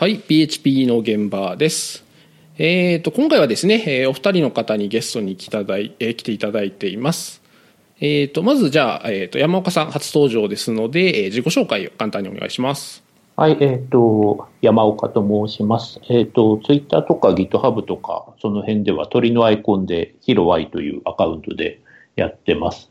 はい、PHP の現場です。えーと、今回はですね、え、お二人の方にゲストに来ただい、え、来ていただいています。えーと、まずじゃあ、えーと、山岡さん初登場ですので、えー、自己紹介を簡単にお願いします。はい、えっ、ー、と、山岡と申します。えっ、ー、と、ツイッターとか GitHub とか、その辺では鳥のアイコンで、ヒロワイというアカウントでやってます。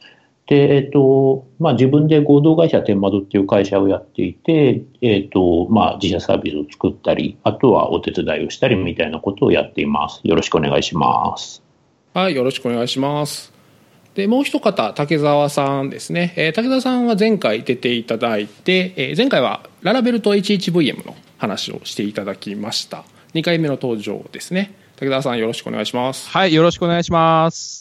で、えっ、と、まあ、自分で合同会社天窓っていう会社をやっていて、えっ、と、まあ、自社サービスを作ったり、あとはお手伝いをしたりみたいなことをやっています。よろしくお願いします。はい、よろしくお願いします。で、もう一方、竹澤さんですね。えー、竹澤さんは前回出ていただいて、えー、前回はララベルと HHVM の話をしていただきました。2回目の登場ですね。竹澤さんよろしくお願いします。はい、よろしくお願いします。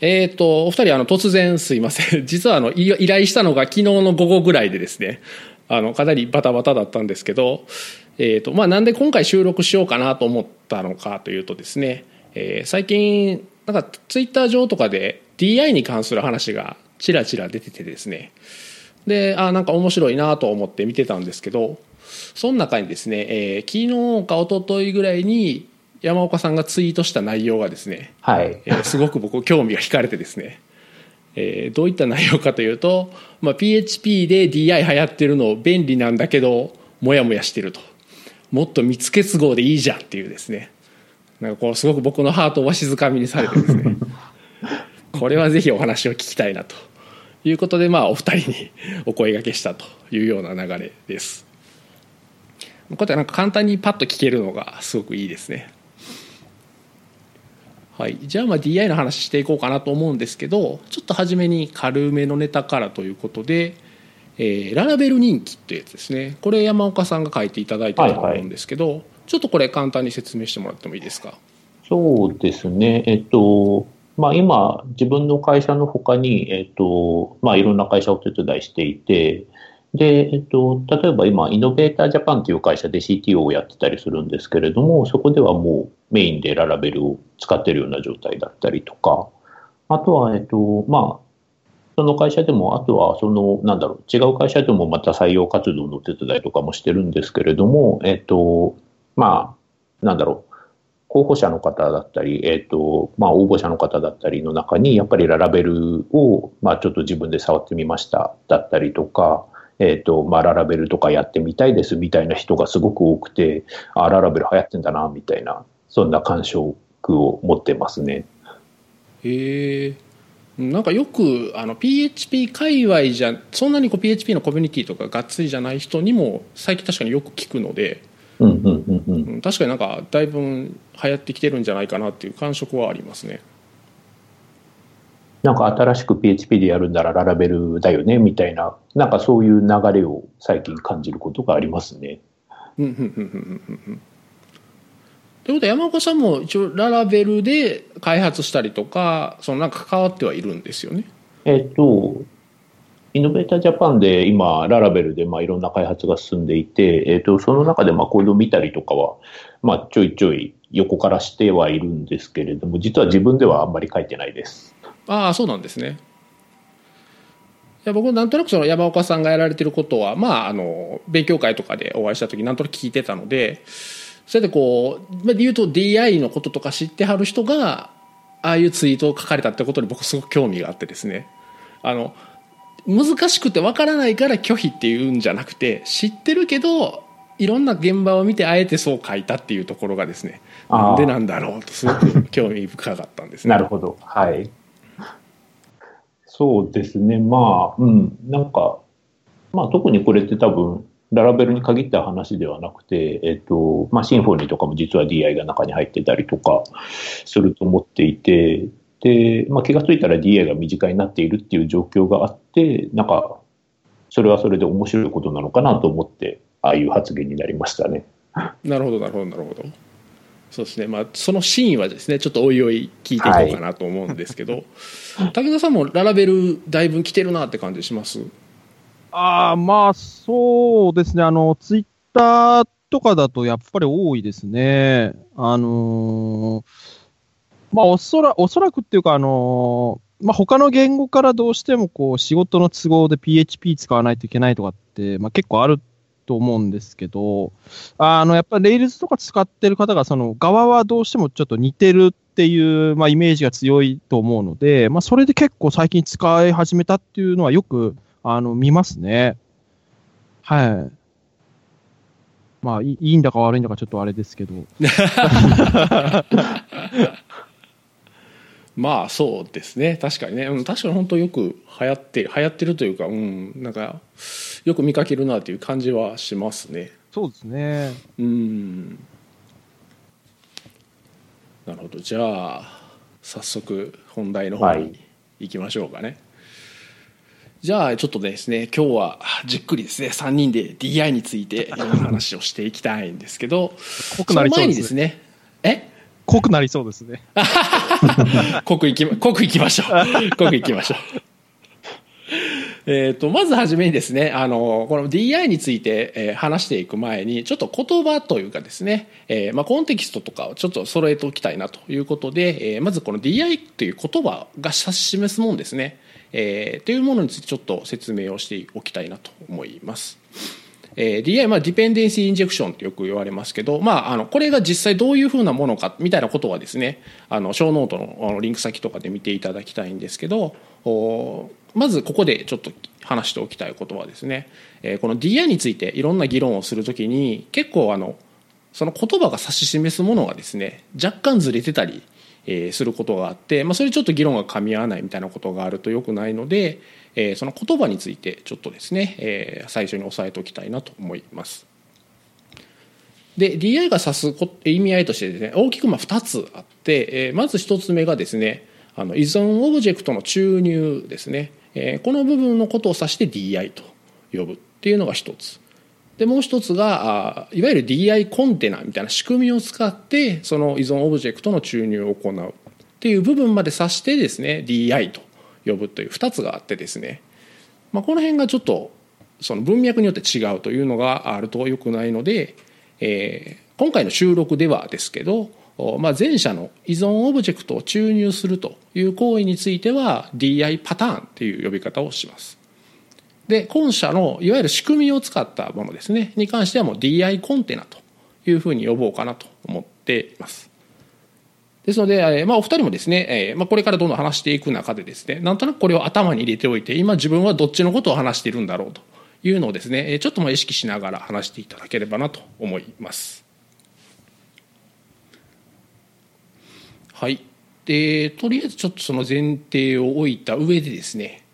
えっ、と、お二人、あの、突然すいません。実は、あの、依頼したのが昨日の午後ぐらいでですね、あの、かなりバタバタだったんですけど、えっ、と、まあ、なんで今回収録しようかなと思ったのかというとですね、えー、最近、なんか、ツイッター上とかで DI に関する話がちらちら出ててですね、で、あ、なんか面白いなと思って見てたんですけど、その中にですね、えー、昨日か一昨日ぐらいに、山岡さんがツイートした内容がですね、はい。えー、すごく僕興味が惹かれてですね、えー、どういった内容かというと、まあ、PHP で DI 流行ってるの便利なんだけどモヤモヤしてると。もっと密結合でいいじゃんっていうですね。なんかこうすごく僕のハートをわしづかみにされてですね。これはぜひお話を聞きたいなと。いうことでまあお二人にお声がけしたというような流れです。こうやってなんか簡単にパッと聞けるのがすごくいいですね。はい、じゃあまあ DI の話していこうかなと思うんですけどちょっと初めに軽めのネタからということで、えー、ララベル人気ってやつですね。これ山岡さんが書いていただいたと思うんですけど、はいはい、ちょっとこれ簡単に説明してもらってもいいですか？そうですね。えっとまあ、今、自分の会社のほかに、えっとまあ、いろんな会社をお手伝いしていて、で、えっと、例えば今、イノベータージャパンという会社で CTO をやってたりするんですけれども、そこではもうメインでララベルを使ってるような状態だったりとか、あとは、えっと、まあ、その会社でも、あとは、その、なんだろう、違う会社でもまた採用活動のお手伝いとかもしてるんですけれども、えっと、まあ、なんだろう、候補者の方だったり、えっ、と、まあ、応募者の方だったりの中に、やっぱりララベルを、まあ、ちょっと自分で触ってみましただったりとか、えっ、と、まあ、ララベルとかやってみたいですみたいな人がすごく多くて、あ、ララベル流行ってんだな、みたいな、そんな感触を持ってますね。へえ。なんかよくあの PHP 界隈じゃそんなにこう PHP のコミュニティとかがっつりじゃない人にも最近確かによく聞くので、うんうんうんうん、確かになんかだいぶ流行ってきてるんじゃないかなっていう感触はありますね。なんか新しく PHP でやるんならララベルだよねみたいな、なんかそういう流れを最近感じることがありますね。ということは山岡さんも一応ララベルで開発したりとか、そのなんか関わってはいるんですよね。えっと、イノベータージャパンで今、ララベルでまあいろんな開発が進んでいて、えっと、その中でまあコードを見たりとかは、まあ、ちょいちょい横からしてはいるんですけれども、実は自分ではあんまり書いてないです。ああそうなんですねいや僕なんとなくその山岡さんがやられてることはまああの勉強会とかでお会いした時なんとなく聞いてたのでそれでこう言うと DI のこととか知ってはる人がああいうツイートを書かれたってことに僕すごく興味があってですね。あの難しくてわからないから拒否っていうんじゃなくて知ってるけどいろんな現場を見てあえてそう書いたっていうところがですねなんでなんだろうとすごく興味深かったんですね。なるほど。はい。そうですね、まあ、うん、なんか、まあ、特にこれって多分、ララベルに限った話ではなくて、えっと、まあ、シンフォニーとかも実は DI が中に入ってたりとかすると思っていて、で、まあ、気がついたら DI が身近になっているっていう状況があって、なんか、それはそれで面白いことなのかなと思って、ああいう発言になりましたね。なるほど、なるほど、なるほど。そうですね、まあ、そのシーンはですねちょっとおいおい聞いていこうかなと思うんですけど、はい、武田さんもララベルだいぶ来てるなって感じします？ああまあそうですね。あのツイッターとかだとやっぱり多いですね。あのー、まあおそらおそらくっていうかあのーまあ、他の言語からどうしてもこう仕事の都合で PHP 使わないといけないとかって、まあ、結構あると思うんですけど、あの、やっぱり Rails とか使ってる方が、その側はどうしてもちょっと似てるっていう、まあ、イメージが強いと思うので、まあ、それで結構最近使い始めたっていうのはよく、あの、見ますね。はい。まあいいいんだか悪いんだかちょっとあれですけど。まあそうですね確かにね、うん、確かに本当よく流行って流行ってるというか、うん、なんかよく見かけるなという感じはしますね。そうですねうんなるほどじゃあ早速本題の方に行きましょうかね。はい、じゃあちょっとですね今日はじっくりですね3人で DI についていろんな話をしていきたいんですけどその前にですねえ？濃くなりそうですね。濃くいき、濃くいきましょう。濃くいきましょう。えっと、まずはじめにですね、あの、この DI について、えー、話していく前に、ちょっと言葉というかですね、えー、まあ、コンテキストとかをちょっと揃えておきたいなということで、えー、まずこの DI という言葉が示すもんですね、えー、というものについてちょっと説明をしておきたいなと思います。えー、DI、まあ、 dependency injection ってよく言われますけど、まあ、あの、これが実際どういうふうなものか、みたいなことはですね、あの、ショーノートのリンク先とかで見ていただきたいんですけど、おまずここでちょっと話しておきたいことはですね、え、この DI についていろんな議論をするときに、結構あの、その言葉が指し示すものがですね、若干ずれてたり、えー、することがあって、まあ、それちょっと議論が噛み合わないみたいなことがあるとよくないので、えー、その言葉についてちょっとですね、えー、最初に押さえておきたいなと思います。で DI が指す意味合いとしてですね大きくまあ2つあって、え、まず1つ目がですねあの依存オブジェクトの注入ですね、えー、この部分のことを指して DI と呼ぶっていうのが1つ。でもう1つがいわゆる DI コンテナみたいな仕組みを使ってその依存オブジェクトの注入を行うっていう部分まで指してですね DI と呼ぶという2つがあってですね、まあ、この辺がちょっとその文脈によって違うというのがあるとよくないので、えー、今回の収録ではですけど、まあ、前者の依存オブジェクトを注入するという行為については DI パターンっていう呼び方をします。で今社のいわゆる仕組みを使ったものですねに関してはもう DI コンテナというふうに呼ぼうかなと思っています。ですので、まあ、お二人もですね、まあ、これからどんどん話していく中でですね、なんとなくこれを頭に入れておいて、今自分はどっちのことを話しているんだろうというのをですね、ちょっとまあ意識しながら話していただければなと思います。はい。で、とりあえずちょっとその前提を置いた上でですね、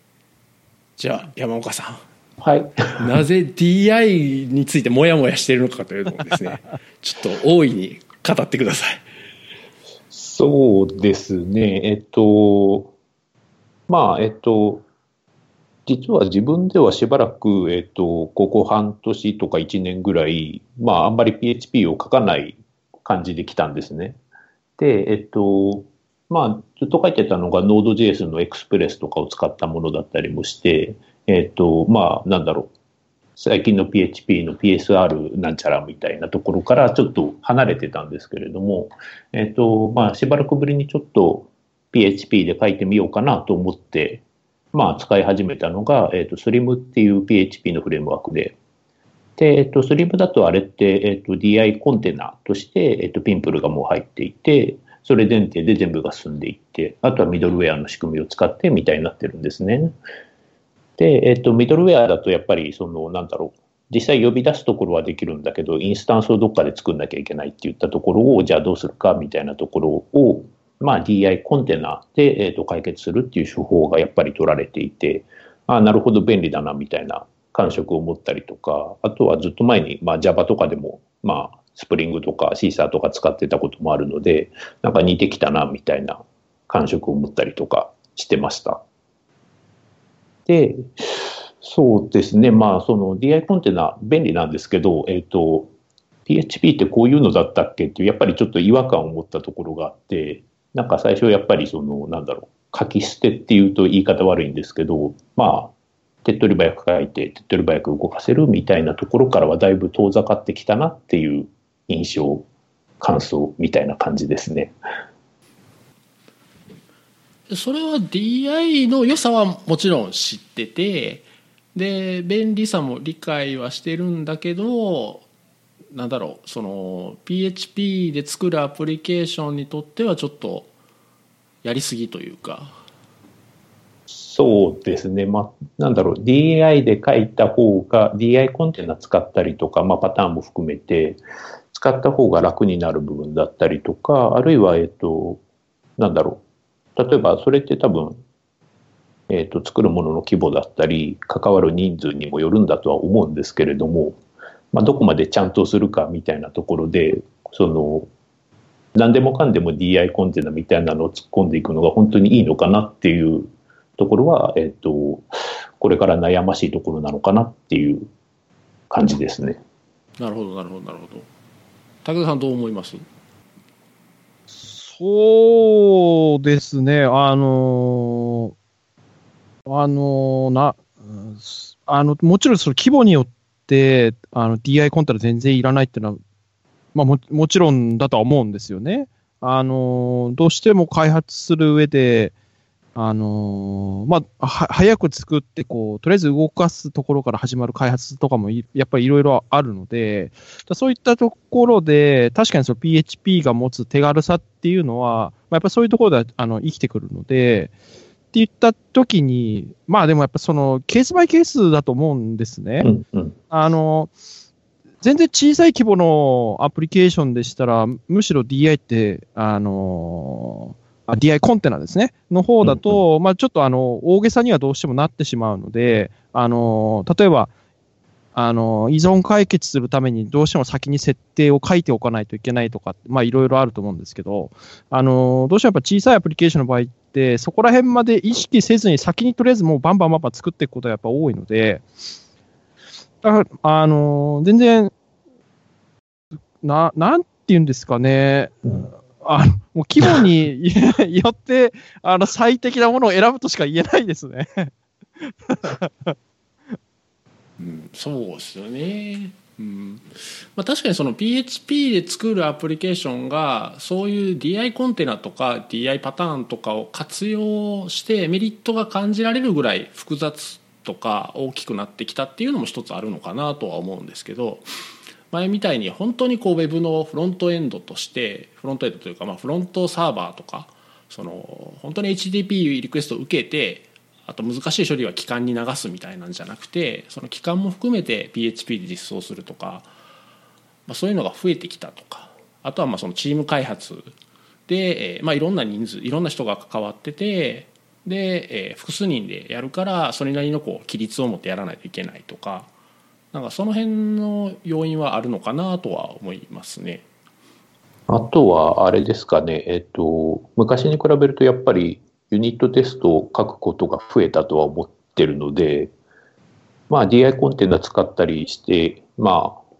じゃあ山岡さん。はい、なぜ DI についてもやもやしているのかというのをですね、ちょっと大いに語ってください。そうですね。えっと、まあ、えっと、実は自分ではしばらく、えっと、ここ半年とか1年ぐらい、まあ、あんまり PHP を書かない感じで来たんですね。で、えっと、まあ、ずっと書いてたのが Node.js の Express とかを使ったものだったりもして、えっと、まあ、なんだろう。最近の PHP の PSR なんちゃらみたいなところからちょっと離れてたんですけれども、えっ、と、まあ、しばらくぶりにちょっと PHP で書いてみようかなと思って、まあ、使い始めたのが、えっ、と、Slim っていう PHP のフレームワークで、で、えっ、と、Slim だとあれって、えっ、と、DI コンテナとして、えっ、と、ピンプルがもう入っていて、それ前提で全部が進んでいって、あとはミドルウェアの仕組みを使ってみたいになってるんですね。で、えっと、ミドルウェアだとやっぱり、その、なんだろう、実際呼び出すところはできるんだけど、インスタンスをどっかで作んなきゃいけないって言ったところを、じゃあどうするかみたいなところを、まあ、DI コンテナで、えっと、解決するっていう手法がやっぱり取られていて、ああなるほど便利だなみたいな感触を持ったりとか、あとはずっと前に、まあ、Java とかでも、まあ、スプリングとかシーサーとか使ってたこともあるので、なんか似てきたなみたいな感触を持ったりとかしてました。で、そうですね、まあ、その DI コンテナ、便利なんですけど、えっ、ー、と、PHP ってこういうのだったっけっていう、やっぱりちょっと違和感を持ったところがあって、なんか最初やっぱりその、なんだろう、書き捨てっていうと言い方悪いんですけど、まあ、手っ取り早く書いて、手っ取り早く動かせるみたいなところからはだいぶ遠ざかってきたなっていう印象、感想みたいな感じですね。それは DI の良さはもちろん知っててで便利さも理解はしてるんだけどなんだろうその PHP で作るアプリケーションにとってはちょっとやりすぎというかそうですね、まあ、なんだろう、DI で書いた方が、DI コンテナ使ったりとか、まあ、パターンも含めて、使った方が楽になる部分だったりとか、あるいは、えっと、なんだろう、例えばそれって多分、えっと、作るものの規模だったり、関わる人数にもよるんだとは思うんですけれども、まあ、どこまでちゃんとするかみたいなところで、その、何でもかんでも DI コンテナみたいなのを突っ込んでいくのが本当にいいのかなっていうところは、えっ、と、これから悩ましいところなのかなっていう感じですね。なるほどなるほどなるほど武田さんどう思います？そうですね、あのー、あのー、な、あの、もちろんその規模によって、あの、DI コンテナ全然いらないっていうのは、まあも、もちろんだとは思うんですよね。あのー、どうしても開発する上で、あのー、まあ、は、早く作って、こう、とりあえず動かすところから始まる開発とかもやっぱりいろいろあるので、そういったところで、確かにその PHP が持つ手軽さっていうのは、まあ、やっぱそういうところであの生きてくるので、って言った時に、まあでもやっぱそのケースバイケースだと思うんですね。うんうん、あの、全然小さい規模のアプリケーションでしたら、むしろ DI って、あの DI コンテナですね、の方だと、うんうん、まあちょっとあの、大げさにはどうしてもなってしまうので、あの、例えば、あの、依存解決するためにどうしても先に設定を書いておかないといけないとか、まあいろいろあると思うんですけど、あの、どうしてもやっぱ小さいアプリケーションの場合って、そこら辺まで意識せずに先にとりあえずもうバンバンバンバン作っていくことがやっぱ多いので、だから、あの、全然、な、なんて言うんですかね、うんあの、もう規模に よって、あの、最適なものを選ぶとしか言えないですね。うん、そうですよね。うん。まあ、確かにその PHP で作るアプリケーションがそういう DI コンテナとか DI パターンとかを活用してメリットが感じられるぐらい複雑とか大きくなってきたっていうのも一つあるのかなとは思うんですけど。前みたいに本当にこうウェブのフロントエンドとしてフロントエンドというかまあフロントサーバーとかその本当に HTTP リクエストを受けてあと難しい処理は機関に流すみたいなんじゃなくてその機関も含めて PHP で実装するとか、まあ、そういうのが増えてきたとかあとはまあそのチーム開発で、まあ、いろんな人数いろんな人が関わっててで、え複数人でやるからそれなりのこう規律を持ってやらないといけないとかなんかその辺の要因はあるのかなとは思いますね。あとはあれですかね、えっと、昔に比べるとやっぱりユニットテストを書くことが増えたとは思ってるので、まあ、DI コンテナ使ったりして、まあ、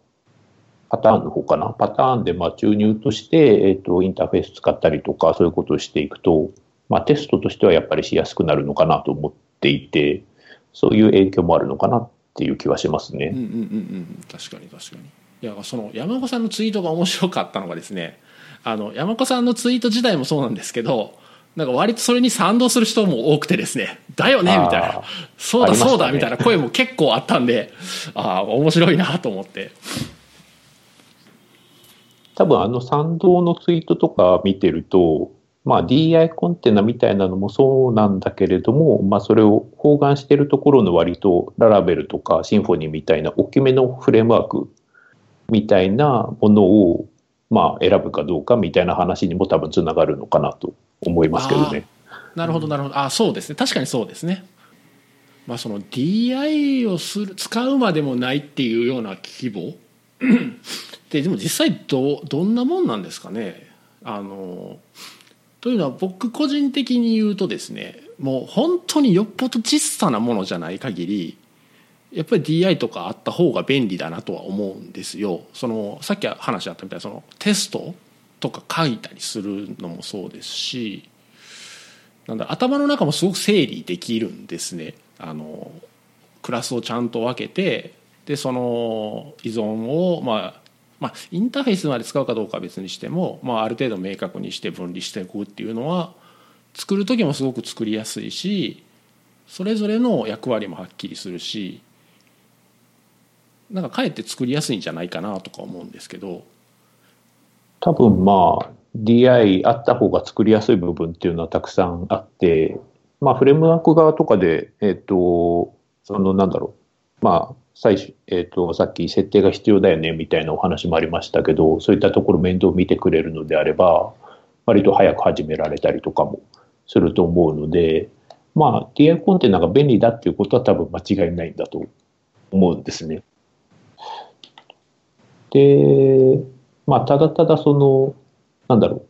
パターンの方かな、パターンでまあ注入として、えっと、インターフェース使ったりとか、そういうことをしていくと、まあ、テストとしてはやっぱりしやすくなるのかなと思っていて、そういう影響もあるのかなっていう気はしますね。うんうんうんうん、確かに確かに。いやその山子さんのツイートが面白かったのがですねあの山子さんのツイート自体もそうなんですけどなんか割とそれに賛同する人も多くてですねだよねみたいな。そうだそうだ、みたいな声も結構あったんでああ面白いなと思って。多分あの賛同のツイートとか見てるとまあ、DI コンテナみたいなのもそうなんだけれども、まあ、それを包含しているところの割とララベルとかシンフォニーみたいな大きめのフレームワークみたいなものを、まあ、選ぶかどうかみたいな話にも多分つながるのかなと思いますけどね。なるほどなるほどあそうですね確かにそうですね。まあ、その DI をする使うまでもないっていうような規模？ででも実際どどんなもんなんですかね？あのというのは僕個人的に言うとですねもう本当によっぽど小さなものじゃない限りやっぱり DI とかあった方が便利だなとは思うんですよ。そのさっき話あったみたいなそのテストとか書いたりするのもそうですしなんだ頭の中もすごく整理できるんですね。あのクラスをちゃんと分けてでその依存をまあまあ、インターフェースまで使うかどうかは別にしても、まあ、ある程度明確にして分離していくっていうのは作る時もすごく作りやすいしそれぞれの役割もはっきりするしなんかかえって作りやすいんじゃないかなとか思うんですけど。多分まあ DI あった方が作りやすい部分っていうのはたくさんあって、まあ、フレームワーク側とかで、えっ、ー、と、そのなんだろう、まあ、最初、えっ、ー、と、さっき設定が必要だよねみたいなお話もありましたけど、そういったところ面倒見てくれるのであれば、割と早く始められたりとかもすると思うので、まあ、DI コンテナが便利だっていうことは多分間違いないんだと思うんですね。で、まあ、ただただその、なんだろう、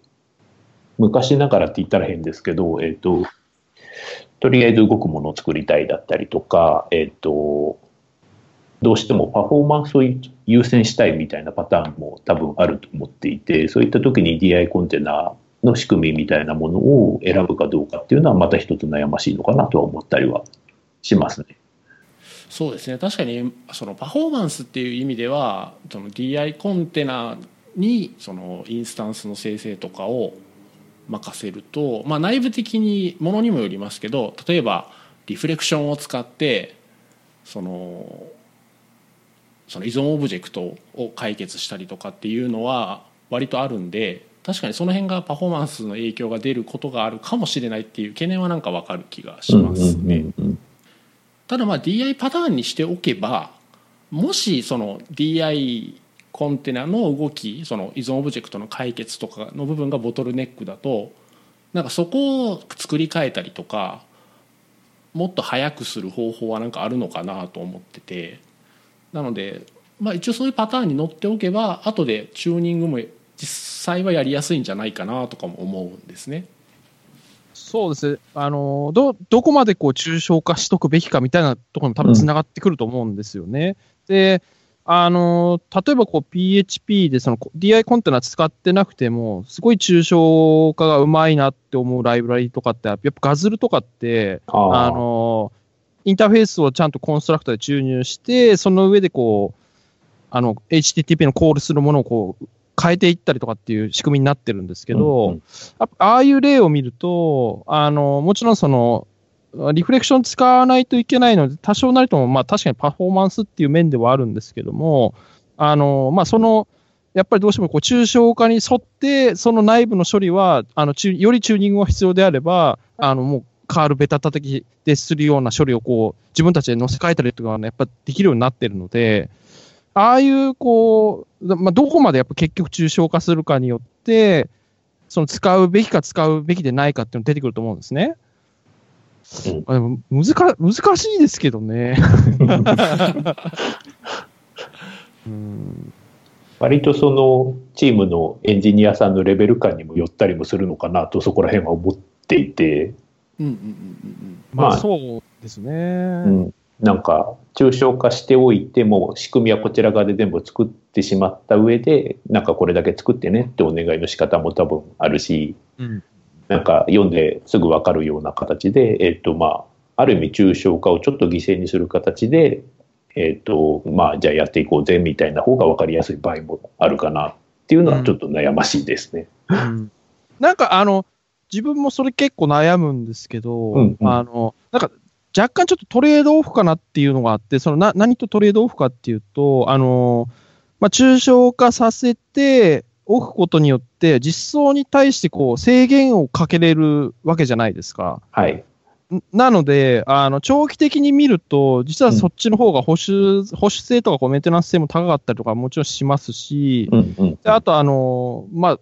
昔ながらって言ったら変ですけど、えっ、ー、と、とりあえず動くものを作りたいだったりとか、えっ、ー、と、どうしてもパフォーマンスを優先したいみたいなパターンも多分あると思っていて、そういった時に DI コンテナの仕組みみたいなものを選ぶかどうかっていうのはまた一つ悩ましいのかなとは思ったりはしますね。そうですね確かにそのパフォーマンスっていう意味ではその DI コンテナにそのインスタンスの生成とかを任せると、まあ、内部的にものにもよりますけど例えばリフレクションを使ってそのその依存オブジェクトを解決したりとかっていうのは割とあるんで確かにその辺がパフォーマンスの影響が出ることがあるかもしれないっていう懸念はなんか分かる気がしますね。ただまあ DI パターンにしておけばもしその DI コンテナの動きその依存オブジェクトの解決とかの部分がボトルネックだとなんかそこを作り変えたりとかもっと早くする方法はなんかあるのかなと思っててなので、まあ、一応そういうパターンに乗っておけば後でチューニングも実際はやりやすいんじゃないかなとかも思うんですね。そうですあのどどこまでこう抽象化しとくべきかみたいなところも多分つながってくると思うんですよね。うん、であの例えばこう PHP でその DI コンテナ使ってなくても、すごい抽象化がうまいなって思うライブラリとかって、やっぱガズルとかって、あのインターフェースをちゃんとコンストラクターで注入して、その上でこう、あの、HTTP のコールするものをこう、変えていったりとかっていう仕組みになってるんですけど、うんうん、ああいう例を見ると、あの、もちろんその、リフレクション使わないといけないので、多少なりとも、まあ確かにパフォーマンスっていう面ではあるんですけども、あの、まあその、やっぱりどうしてもこう抽象化に沿って、その内部の処理は、あの、よりチューニングが必要であれば、あの、もう、カールベタ叩きでするような処理をこう、自分たちで載せ替えたりとか、ね、やっぱできるようになってるので、ああいう、こう、まあ、どこまでやっぱ結局抽象化するかによって、その使うべきか使うべきでないかっていうの出てくると思うんですね。うん、難難しいですけどね。うん、割とそのチームのエンジニアさんのレベル感にもよったりもするのかなとそこら辺は思っていて。うんうんうんうん、まあ。そうですね。うん。なんか抽象化しておいても仕組みはこちら側で全部作ってしまった上でなんかこれだけ作ってねってお願いの仕方も多分あるし、うん、なんか読んですぐ分かるような形で、えっ、とまあ、ある意味抽象化をちょっと犠牲にする形で、えっ、とまあ、じゃあやっていこうぜみたいな方が分かりやすい場合もあるかなっていうのはちょっと悩ましいですね。うんうん、なんかあの自分もそれ結構悩むんですけど、うんうん、あのなんか若干ちょっとトレードオフかなっていうのがあって、そのな何とトレードオフかっていうと、あのまあ、抽象化させて、おくことによって、実装に対してこう制限をかけれるわけじゃないですか。はい。なので、あの長期的に見ると、実はそっちの方が保守、うん、保守性とかこうメンテナンス性も高かったりとかもちろんしますし、うんうん、であと、あのまあ、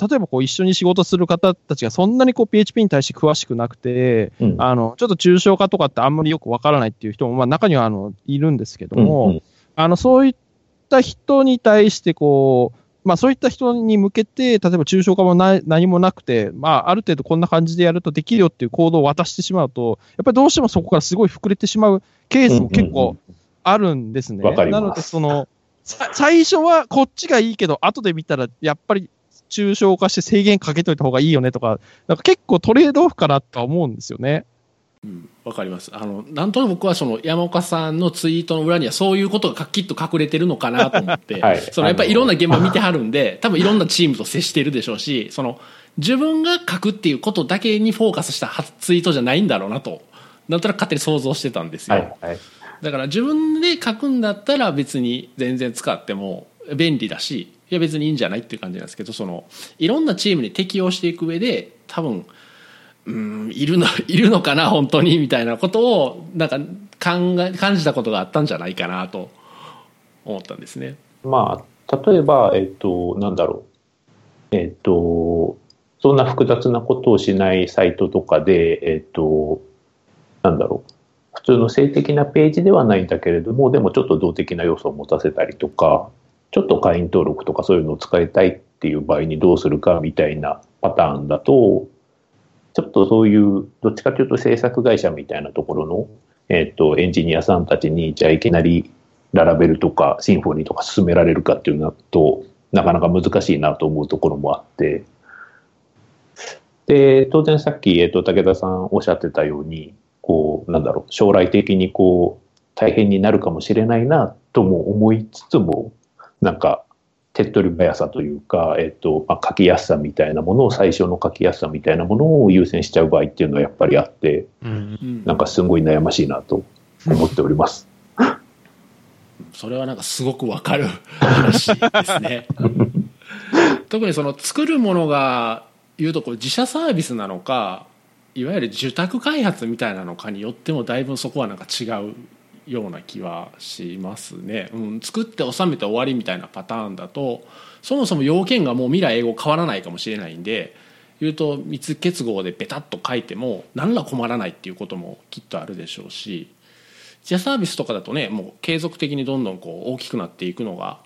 例えばこう一緒に仕事する方たちがそんなにこう PHP に対して詳しくなくて、うん、あのちょっと抽象化とかってあんまりよくわからないっていう人も、まあ、中にはあのいるんですけども、うんうん、あのそういった人に対してこう、まあそういった人に向けて、例えば抽象化もな何もなくて、まあある程度こんな感じでやるとできるよっていうコードを渡してしまうと、やっぱりどうしてもそこからすごい膨れてしまうケースも結構あるんですね。うんうん、なので、その、最初はこっちがいいけど、後で見たらやっぱり抽象化して制限かけといた方がいいよねとか、なんか結構トレードオフかなとは思うんですよね。うん、わかります。あの、なんとなく僕はその山岡さんのツイートの裏にはそういうことがきっと隠れてるのかなと思って、はい、そのやっぱりいろんな現場見てはるんで、多分いろんなチームと接してるでしょうし、その自分が書くっていうことだけにフォーカスしたツイートじゃないんだろうなとなんとなく勝手に想像してたんですよ、はいはい。だから自分で書くんだったら別に全然使っても便利だしいや別にいいんじゃないっていう感じなんですけどそのいろんなチームに適応していく上で多分うんいるの いるのかな本当にみたいなことをなんか考え感じたことがあったんじゃないかなと思ったんですね。まあ、例えば、えっと、なんだろう。えっと、そんな複雑なことをしないサイトとかで、えっと、なんだろう。普通の性的なページではないんだけれども、でもちょっと動的な要素を持たせたりとか、ちょっと会員登録とかそういうのを使いたいっていう場合にどうするかみたいなパターンだと、ちょっとそういう、どっちかというと制作会社みたいなところの、えっと、エンジニアさんたちに、じゃあいきなりララベルとかシンフォニーとか進められるかっていうのと、なかなか難しいなと思うところもあって、で、当然さっき、えっと、武田さんおっしゃってたように、こう、なんだろう、将来的にこう、大変になるかもしれないなとも思いつつも、なんか、手っ取り早さというか、えっと、まあ、書きやすさみたいなものを、最初の書きやすさみたいなものを優先しちゃう場合っていうのはやっぱりあって、うんうんなんかすごい悩ましいなと思っております。それはなんかすごくわかる話ですね。特にその作るものが言うとこう自社サービスなのかいわゆる受託開発みたいなのかによってもだいぶそこはなんか違うような気はしますね、うん、作って収めて終わりみたいなパターンだとそもそも要件がもう未来英語変わらないかもしれないんで言うと密結合でベタッと書いても何ら困らないっていうこともきっとあるでしょうし自社サービスとかだとねもう継続的にどんどんこう大きくなっていくのが、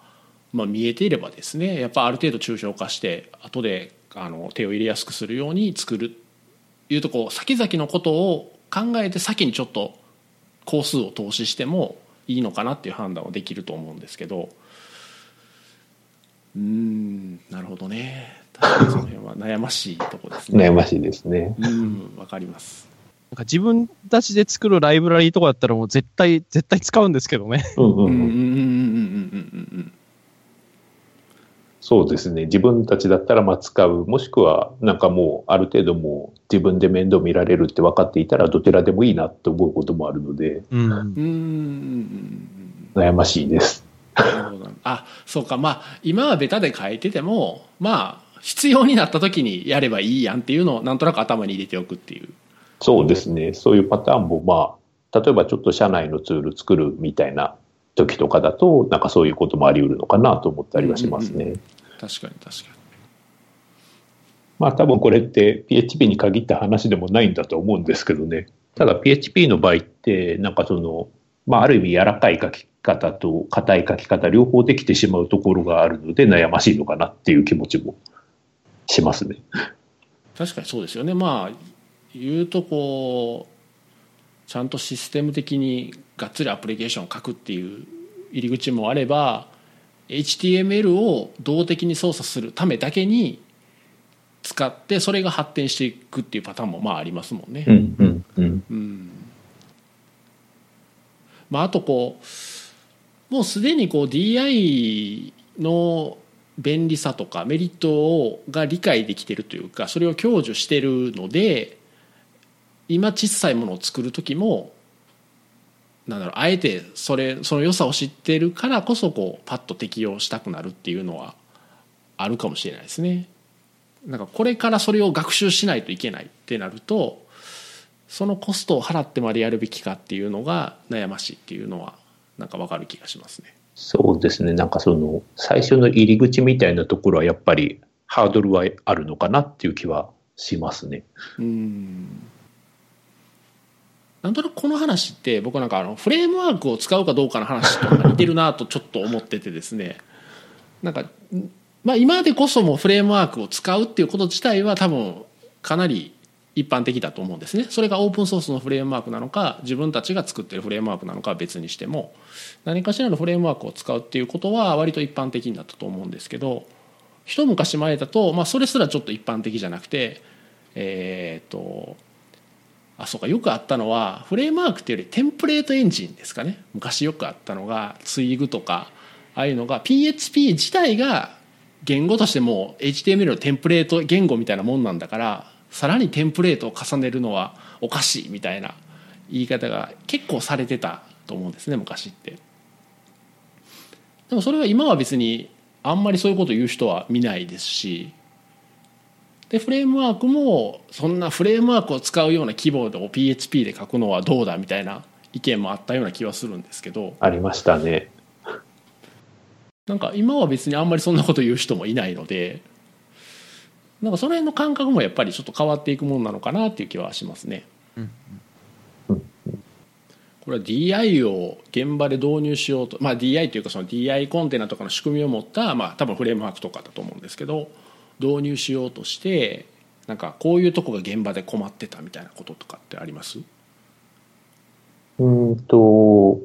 まあ、見えていればですねやっぱある程度抽象化して後であの手を入れやすくするように作る。いうとこう先々のことを考えて先にちょっと工数を投資してもいいのかなっていう判断はできると思うんですけど。うーんなるほどね。確かにその辺は悩ましいとこですね。悩ましいですね。うんわかります。なんか自分たちで作るライブラリーとかだったらもう絶対、絶対使うんですけどね。うんうんうん。んううんうんうんうんうんそうですね。自分たちだったらまあ使う。もしくは、なんかもう、ある程度もう自分で面倒見られるって分かっていたら、どちらでもいいなって思うこともあるので、うんうんうんうんうん悩ましいです。あそうかまあ今はベタで書いててもまあ必要になった時にやればいいやんっていうのをなんとなく頭に入れておくっていうそうですね。そういうパターンもまあ、例えばちょっと社内のツール作るみたいな時とかだと、なんかそういうこともあり得るのかなと思ったりはしますね。確かに確かまあ多分これって PHP に限った話でもないんだと思うんですけどね。ただ PHP の場合って、なんかその、まあある意味柔らかい書き方と硬い書き方両方できてしまうところがあるので悩ましいのかなっていう気持ちもしますね。に確かにそうですよねまあ言うとこうちゃんとシステム的にがっつりアプリケーションを書くっていう入り口もあれば HTML を動的に操作するためだけに使ってそれが発展していくっていうパターンもまあありますもんね。うんうんうん。うんまあ、あとこうもうすでにこう DI の便利さとかメリットをが理解できてるというかそれを享受してるので今小さいものを作る時もなんだろうあえてそれその良さを知ってるからこそこうパッと適用したくなるっていうのはあるかもしれないですね。なんかこれからそれを学習しないといけないってなるとそのコストを払ってまでやるべきかっていうのが悩ましいっていうのはなんか分かる気がしますね。そうですね。なんかその最初の入り口みたいなところはやっぱりハードルはあるのかなっていう気はしますね。うんなんとなくこの話って僕なんかあのフレームワークを使うかどうかの話と似てるなとちょっと思っててですね。なんか、まあ、今でこそもフレームワークを使うっていうこと自体は多分かなり一般的だと思うんですね。それがオープンソースのフレームワークなのか自分たちが作ってるフレームワークなのかは別にしても何かしらのフレームワークを使うっていうことは割と一般的になったと思うんですけど一昔前だと、まあ、それすらちょっと一般的じゃなくてえっ、とあそうかよくあったのはフレームワークっていうよりテンプレートエンジンですかね。昔よくあったのがツイグとかああいうのが PHP 自体が言語としても HTML のテンプレート言語みたいなもんなんだからさらにテンプレートを重ねるのはおかしいみたいな言い方が結構されてたと思うんですね昔って。でもそれは今は別にあんまりそういうこと言う人は見ないですしでフレームワークもそんなフレームワークを使うようなキーボードを PHP で書くのはどうだみたいな意見もあったような気はするんですけどありましたね。なんか今は別にあんまりそんなこと言う人もいないのでなんかその辺の感覚もやっぱりちょっと変わっていくものなのかなっていう気はしますね。うんこれは DI を現場で導入しようと、まあ、DI というかその DI コンテナとかの仕組みを持った、まあ、多分フレームワークとかだと思うんですけど導入しようとしてなんかこういうとこが現場で困ってたみたいなこととかってあります？うんと、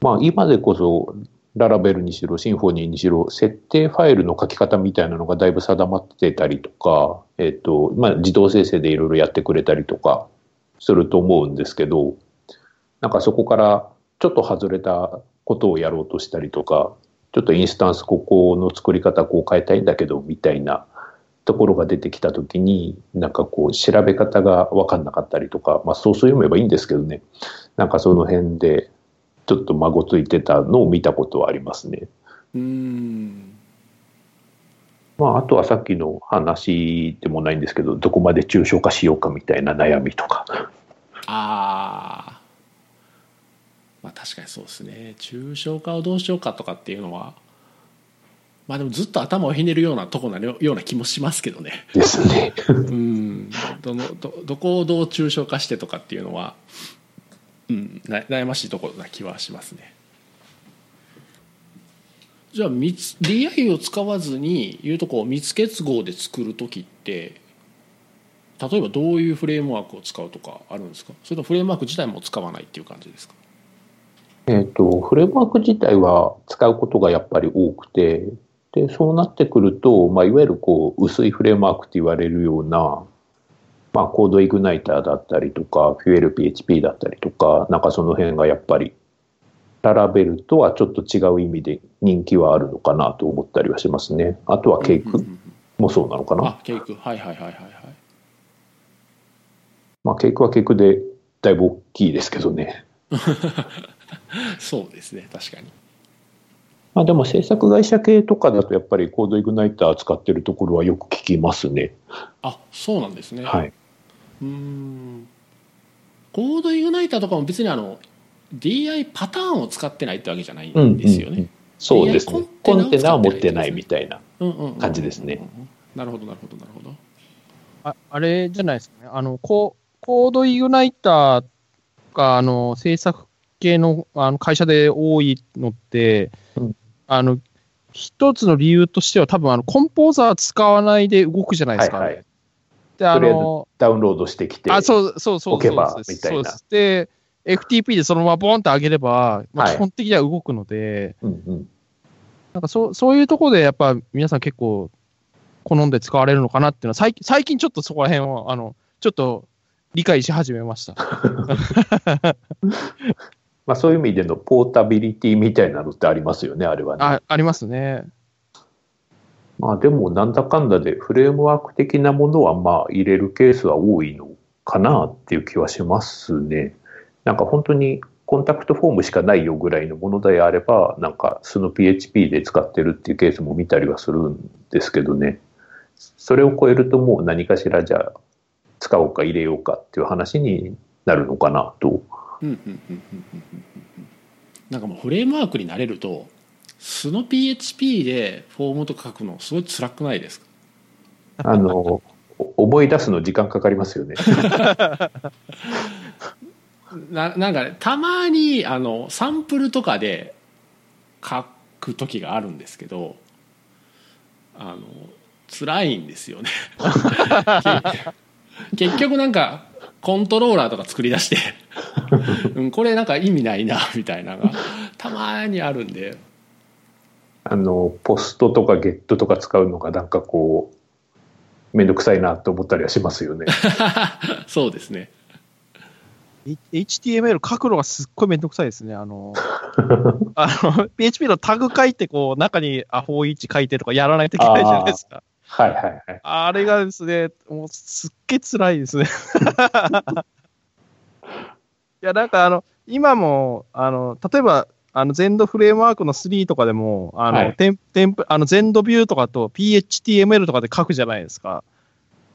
まあ今でこそララベルにしろ、シンフォニーにしろ、設定ファイルの書き方みたいなのがだいぶ定まってたりとか、えっと、まあ自動生成でいろいろやってくれたりとかすると思うんですけど、なんかそこからちょっと外れたことをやろうとしたりとか、ちょっとインスタンスここの作り方こう変えたいんだけど、みたいなところが出てきたときに、なんかこう調べ方が分かんなかったりとか、まあそうそう読めばいいんですけどね、なんかその辺でちょっと孫ついてたのを見たことはありますね。うんまああとはさっきの話でもないんですけど、どこまで抽象化しようかみたいな悩みとか。ああまあ確かにそうですね。抽象化をどうしようかとかっていうのはまあでもずっと頭をひねるようなとこなような気もしますけどね。ですね。うん。どのどどこをどう抽象化してとかっていうのは、うん、な悩ましいところな気はしますね。じゃあみつ DI を使わずにいうとこう密結合で作る時って例えばどういうフレームワークを使うとかあるんですか？それともフレームワーク自体も使わないっていう感じですか？えっと、フレームワーク自体は使うことがやっぱり多くて、で、そうなってくると、まあ、いわゆるこう、薄いフレームワークって言われるような、まあ、コードイグナイターだったりとか、フュエル PHP だったりとか、なんかその辺がやっぱり、ララベルとはちょっと違う意味で人気はあるのかなと思ったりはしますね。あとはケイクうんうんうんもそうなのかな？あケイクはいはいはいはいはいまあ、ケイクはケイクでだいぶ大きいですけどね。そうですね確かにまあ、でも制作会社系とかだとやっぱりコードイグナイター使ってるところはよく聞きますね。あそうなんですねはい。うーんコードイグナイターとかも別にあの DI パターンを使ってないってわけじゃないんですよね。そうですね。ココンテナを持っててないいみたいな。うんうんうんうん感じですね。なるほどなるほどなるほど。ああれじゃないですかね。あの、ココードイグナイターが、あの、制作系のあの会社で多いのって、うんあの、一つの理由としては多分、あの、コンポーザー使わないで動くじゃないですか。はいはいで、あの、ダウンロードしてきて。あ、そうそうそう置けばそうで FTP でそのままボンって上げれば、まあ、はい基本的には動くので、うんうん。なんかそうそういうところでやっぱ皆さん結構好んで使われるのかなっていうのは最近、最近ちょっとそこら辺を、あの、ちょっと理解し始めました。まあそういう意味でのポータビリティみたいなのってありますよね、あれはね。あ、ありますね。まあでもなんだかんだでフレームワーク的なものはまあ入れるケースは多いのかなっていう気はしますね。なんか本当にコンタクトフォームしかないよぐらいのものであれば、なんかその PHP で使ってるっていうケースも見たりはするんですけどね。それを超えるともう何かしらじゃあ使おうか入れようかっていう話になるのかなと。うんうんうんうんうんうんうんなんかもうフレームワークになれると素の PHP でフォームとか書くのすごい辛くないですか？あの、お思い出すの時間かかりますよね。ななんかねたまにあのサンプルとかで書く時があるんですけどあの辛いんですよね。け結局なんかコントローラーとか作り出して、うん、これなんか意味ないなみたいなのがたまにあるんであの、ポストとかゲットとか使うのがなんかこう、めんどくさいなと思ったりはしますよね。そうですね H- HTML 書くのがすっごいめんどくさいですね。あの、あの、PHP のタグ書いて、こう、中にアホイチ書いてとかやらないといけないじゃないですか。はいはいはい。あれがですね、もうすっげえ辛いですね。や、なんかあの、今も、あの、例えば、あの、ゼンドフレームワークの3とかでも、あの、はいテンテンプ、あの、ゼンドビューとかと PHTML とかで書くじゃないですか。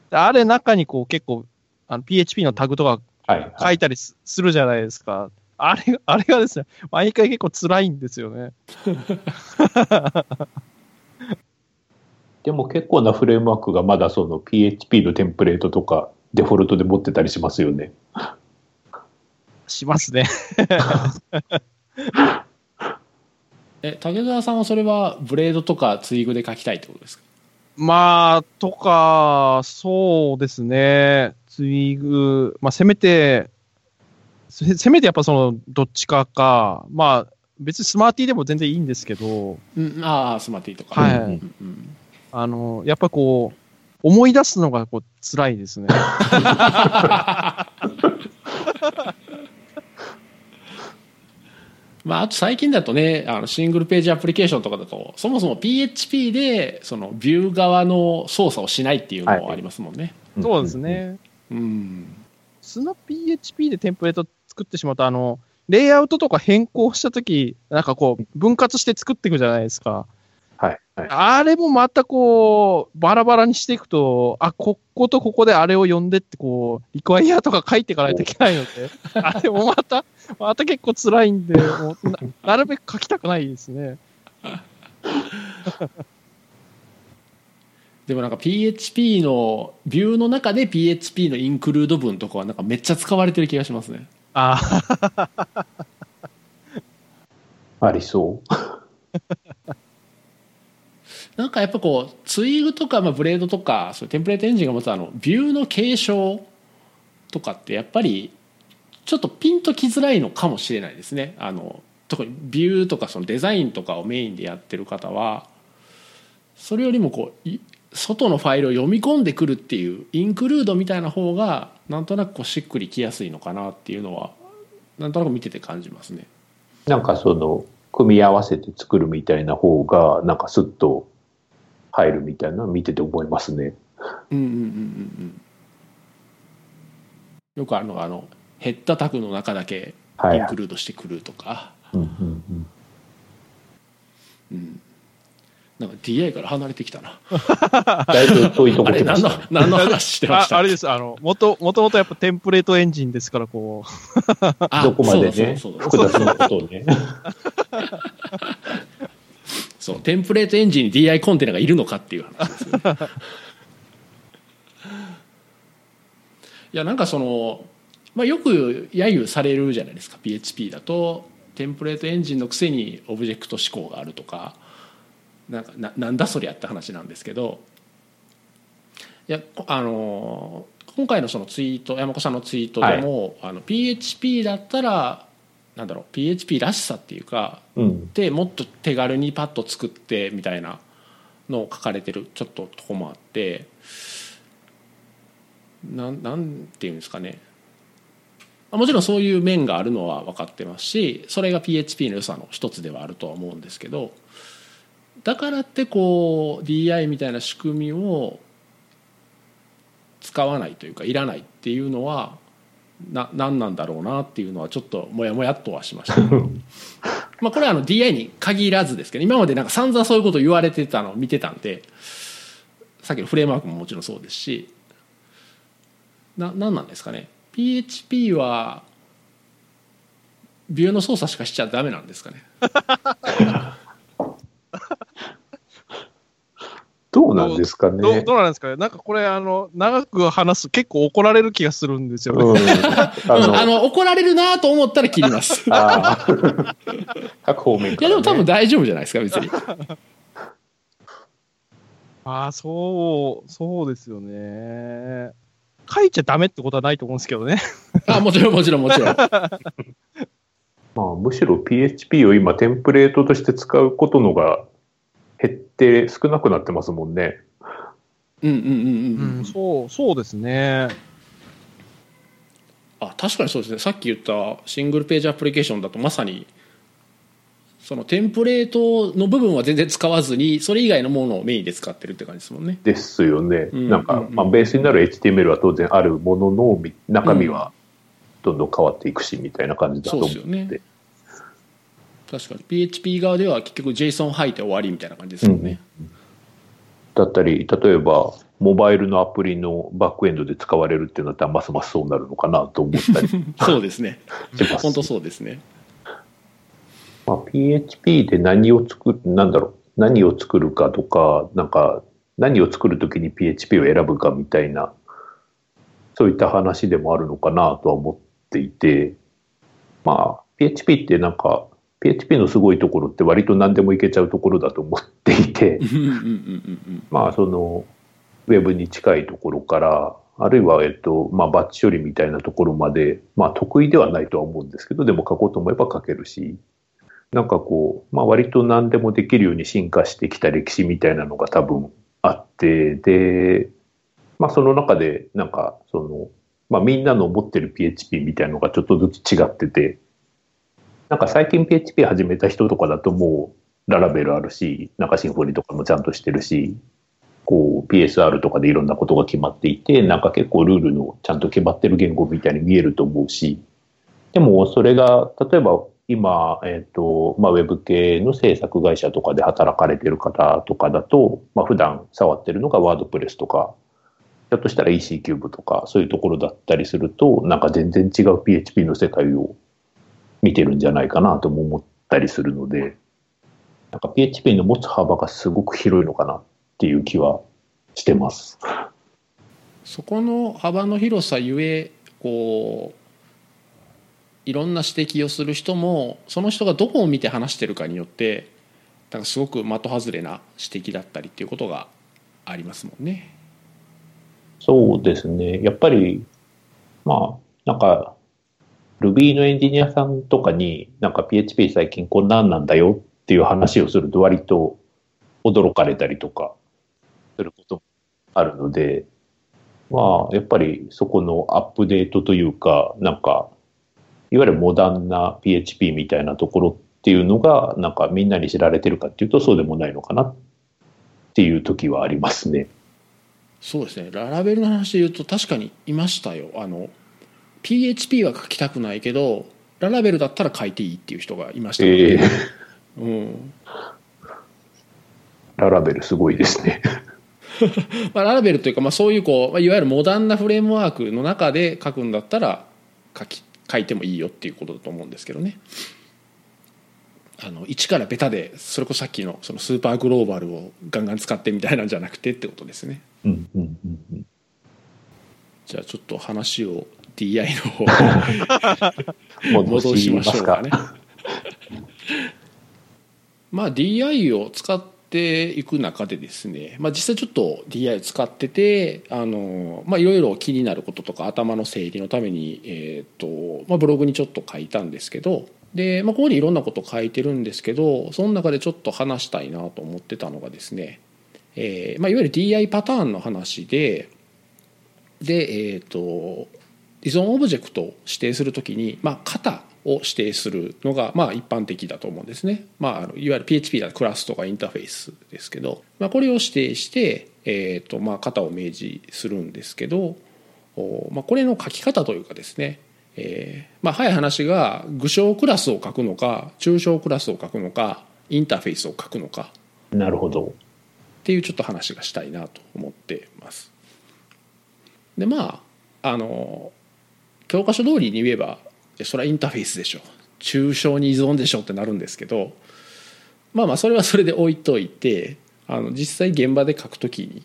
であれ中にこう結構、あの、PHP のタグとかはい。書いたりすするじゃないですか。あれ、あれがですね、毎回結構辛いんですよね。でも結構なフレームワークがまだその PHP のテンプレートとかデフォルトで持ってたりしますよね。しますね。え竹澤さんはそれはブレードとかツイグで書きたいってことですか？まあ、とか、そうですね。ツイグ、まあ、せめて、せせめてやっぱその、どっちかか、まあ、別にスマーティーでも全然いいんですけど、うん、ああスマーティーとか、はいうんうんあの、やっぱこう、思い出すのがこう辛いですね。まあ、あと最近だとねあのシングルページアプリケーションとかだとそもそも PHP でそのビュー側の操作をしないっていうのもありますもんね、そうです。ね。うん素の PHP でテンプレート作ってしまうと、あの、レイアウトとか変更したとき、なんかこう、分割して作っていくじゃないですか。はい。はい。あれもまたこう、バラバラにしていくと、あ、こことここであれを読んでって、こう、リクワイアとか書いていかないといけないので、あれもまた、また結構辛いんで、もうな なるべく書きたくないですね。でもなんか PHP のビューの中で PHP のインクルード文とかはなんかめっちゃ使われてる気がしますねあありそう。なんかやっぱこうツイーグとかまあブレードとかそうテンプレートエンジンが持つあのビューの継承とかってやっぱりちょっとピンときづらいのかもしれないですねあの特にビューとかそのデザインとかをメインでやってる方はそれよりもこう外のファイルを読み込んでくるっていうインクルードみたいな方がなんとなくこうしっくりきやすいのかなっていうのはなんとなく見てて感じますね。なんかその、組み合わせて作るみたいな方が、なんかスッと入るみたいなの見てて思いますね。うんうんうん。うんうんよくあるのがあのヘッダタグの中だけはい。イン。クルードしてくるとか、うんうんうん。うん。なんか DI から離れてきたな。だいぶ遠いとこあれ何の。何の話してましたああれです、あの、もと、もともとやっぱテンプレートエンジンですから、こう、あどこまでね、複雑なことをね。そうテンプレートエンジンに DI コンテナがいるのかっていう。話ですよねいやなんかその、まあ、よく揶揄されるじゃないですか。PHP だとテンプレートエンジンのくせにオブジェクト思考があるとか。なんかななんだそりゃって話なんですけど。いやこあの今回のそのツイート山子さんのツイートでも、あの PHP だったらなんだろう PHP らしさっていうかうん。でもっと手軽にパッと作ってみたいなのを書かれてるちょっととこもあってなんなんていうんですかねもちろんそういう面があるのは分かってますしそれが PHP の良さの一つではあるとは思うんですけどだからってこう DI みたいな仕組みを使わないというかいらないっていうのはな何なんだろうなっていうのはちょっともやもやっとはしました。まあこれはあの DI に限らずですけど今までなんか散々そういうことを言われてたのを見てたんでさっきのフレームワークももちろんそうですしな何なんですかね PHP はビューの操作しかしちゃダメなんですかね どうなんですかどうね。どうなんですかねなんかこれ、あの、長く話すと結構怒られる気がするんですよね。うん。あ あの、の怒られるなと思ったら切ります 各方面から、ね。やでも多分大丈夫じゃないですか別に ああ、そう、そうですよね。書いちゃダメってことはないと思うんですけどね。あもちろんもちろんもちろんまあ、むしろ PHP を今テンプレートとして使うことのが減って少なくなってますもんね。うんうんうんうん、うん、そう、そうですね。あ確かにそうですね。さっき言ったシングルページアプリケーションだとまさにそのテンプレートの部分は全然使わずにそれ以外のものをメインで使ってるって感じですもんね。ですよね。うんなんか、うん。まあ、ベースになる HTML は当然あるものの、み中身はどんどん変わっていくしみたいな感じだと思って。そうですよね確かに。PHP 側では結局 JSON 吐いて終わりみたいな感じですよね、だったり例えばモバイルのアプリのバックエンドで使われるっていうのだったらますますそうなるのかなと思ったり。し そうですね。本当そうですね。まあ、PHP で何を作る、なんだろう、何を作るかとか、なんか、何を作るときに PHP を選ぶかみたいな、そういった話でもあるのかなとは思っていて、まあ、PHP ってなんか、PHP のすごいところって割と何でもいけちゃうところだと思っていて、まあ、その、ウェブに近いところから、あるいは、えっと、まあ、バッチ処理みたいなところまで、まあ、得意ではないとは思うんですけど、でも書こうと思えば書けるし、なんかこう、まあ、割と何でもできるように進化してきた歴史みたいなのが多分あって、で、まあ、その中で、なんか、その、まあ、みんなの持ってる PHP みたいなのがちょっとずつ違ってて、なんか最近 PHP 始めた人とかだともう、ララベルあるし、なんかシンフォニーとかもちゃんとしてるし、こう PSR とかでいろんなことが決まっていて、なんか結構ルールのちゃんと決まってる言語みたいに見えると思うし、でもそれが、例えば今、えっ、と、まあ、ウェブ系の制作会社とかで働かれてる方とかだと、まあ、普段触ってるのがワードプレスとか、ひょっとしたら EC キューブとか、そういうところだったりすると、なんか全然違う PHP の世界を見てるんじゃないかなとも思ったりするので、なんか PHP の持つ幅がすごく広いのかなっていう気はしてます。そこの幅の広さゆえこういろんな指摘をする人もその人がどこを見て話してるかによってなんかすごく的外れな指摘だったりっていうことがありますもんね。そうですね。やっぱり、まあ、なんか、Ruby のエンジニアさんとかに、なんか PHP 最近こんなんなんだよっていう話をすると割と驚かれたりとかすることもあるので、まあ、やっぱりそこのアップデートというか、なんか、いわゆるモダンな PHP みたいなところっていうのが、なんかみんなに知られてるかっていうとそうでもないのかなっていう時はありますね。そうですねララベルの話で言うと確かにいましたよあの PHP は書きたくないけどララベルだったら書いていいっていう人がいました。ので、え。ーうん。ララベルすごいですね。まあ、ララベルというか、まあ、そういうこうまあいわゆるモダンなフレームワークの中で書くんだったら書き書いてもいいよっていうことだと思うんですけどね。あの一からベタでそれこそさっきのそのスーパーグローバルをガンガン使ってみたいなんじゃなくてってことですね。うんうんうんうん。じゃあちょっと話を DI の方に戻しましょうかね。まあ DI を使っていく中でですね、まあ、実際ちょっと DI を使っててあのまあいろいろ気になることとか頭の整理のために、えーとまあ、ブログにちょっと書いたんですけどで、まあ、ここにいろんなこと書いてるんですけどその中でちょっと話したいなと思ってたのがですね、えーまあ、いわゆる DI パターンの話でで、えー、と依存オブジェクトを指定するときに、まあ、型を指定するのが、まあ、一般的だと思うんですね、まあ、あのいわゆる PHP だとクラスとかインターフェースですけど、まあ、これを指定して、えーとまあ、型を明示するんですけど、おまあ、これの書き方というかですね、えーまあ、早い話が具象クラスを書くのか抽象クラスを書くのかインターフェースを書くのかなるほど。っていうちょっと話がしたいなと思ってます。でまああの教科書通りに言えばそれはインターフェースでしょ。抽象に依存でしょってなるんですけどまあまあそれはそれで置いといてあの実際現場で書くときに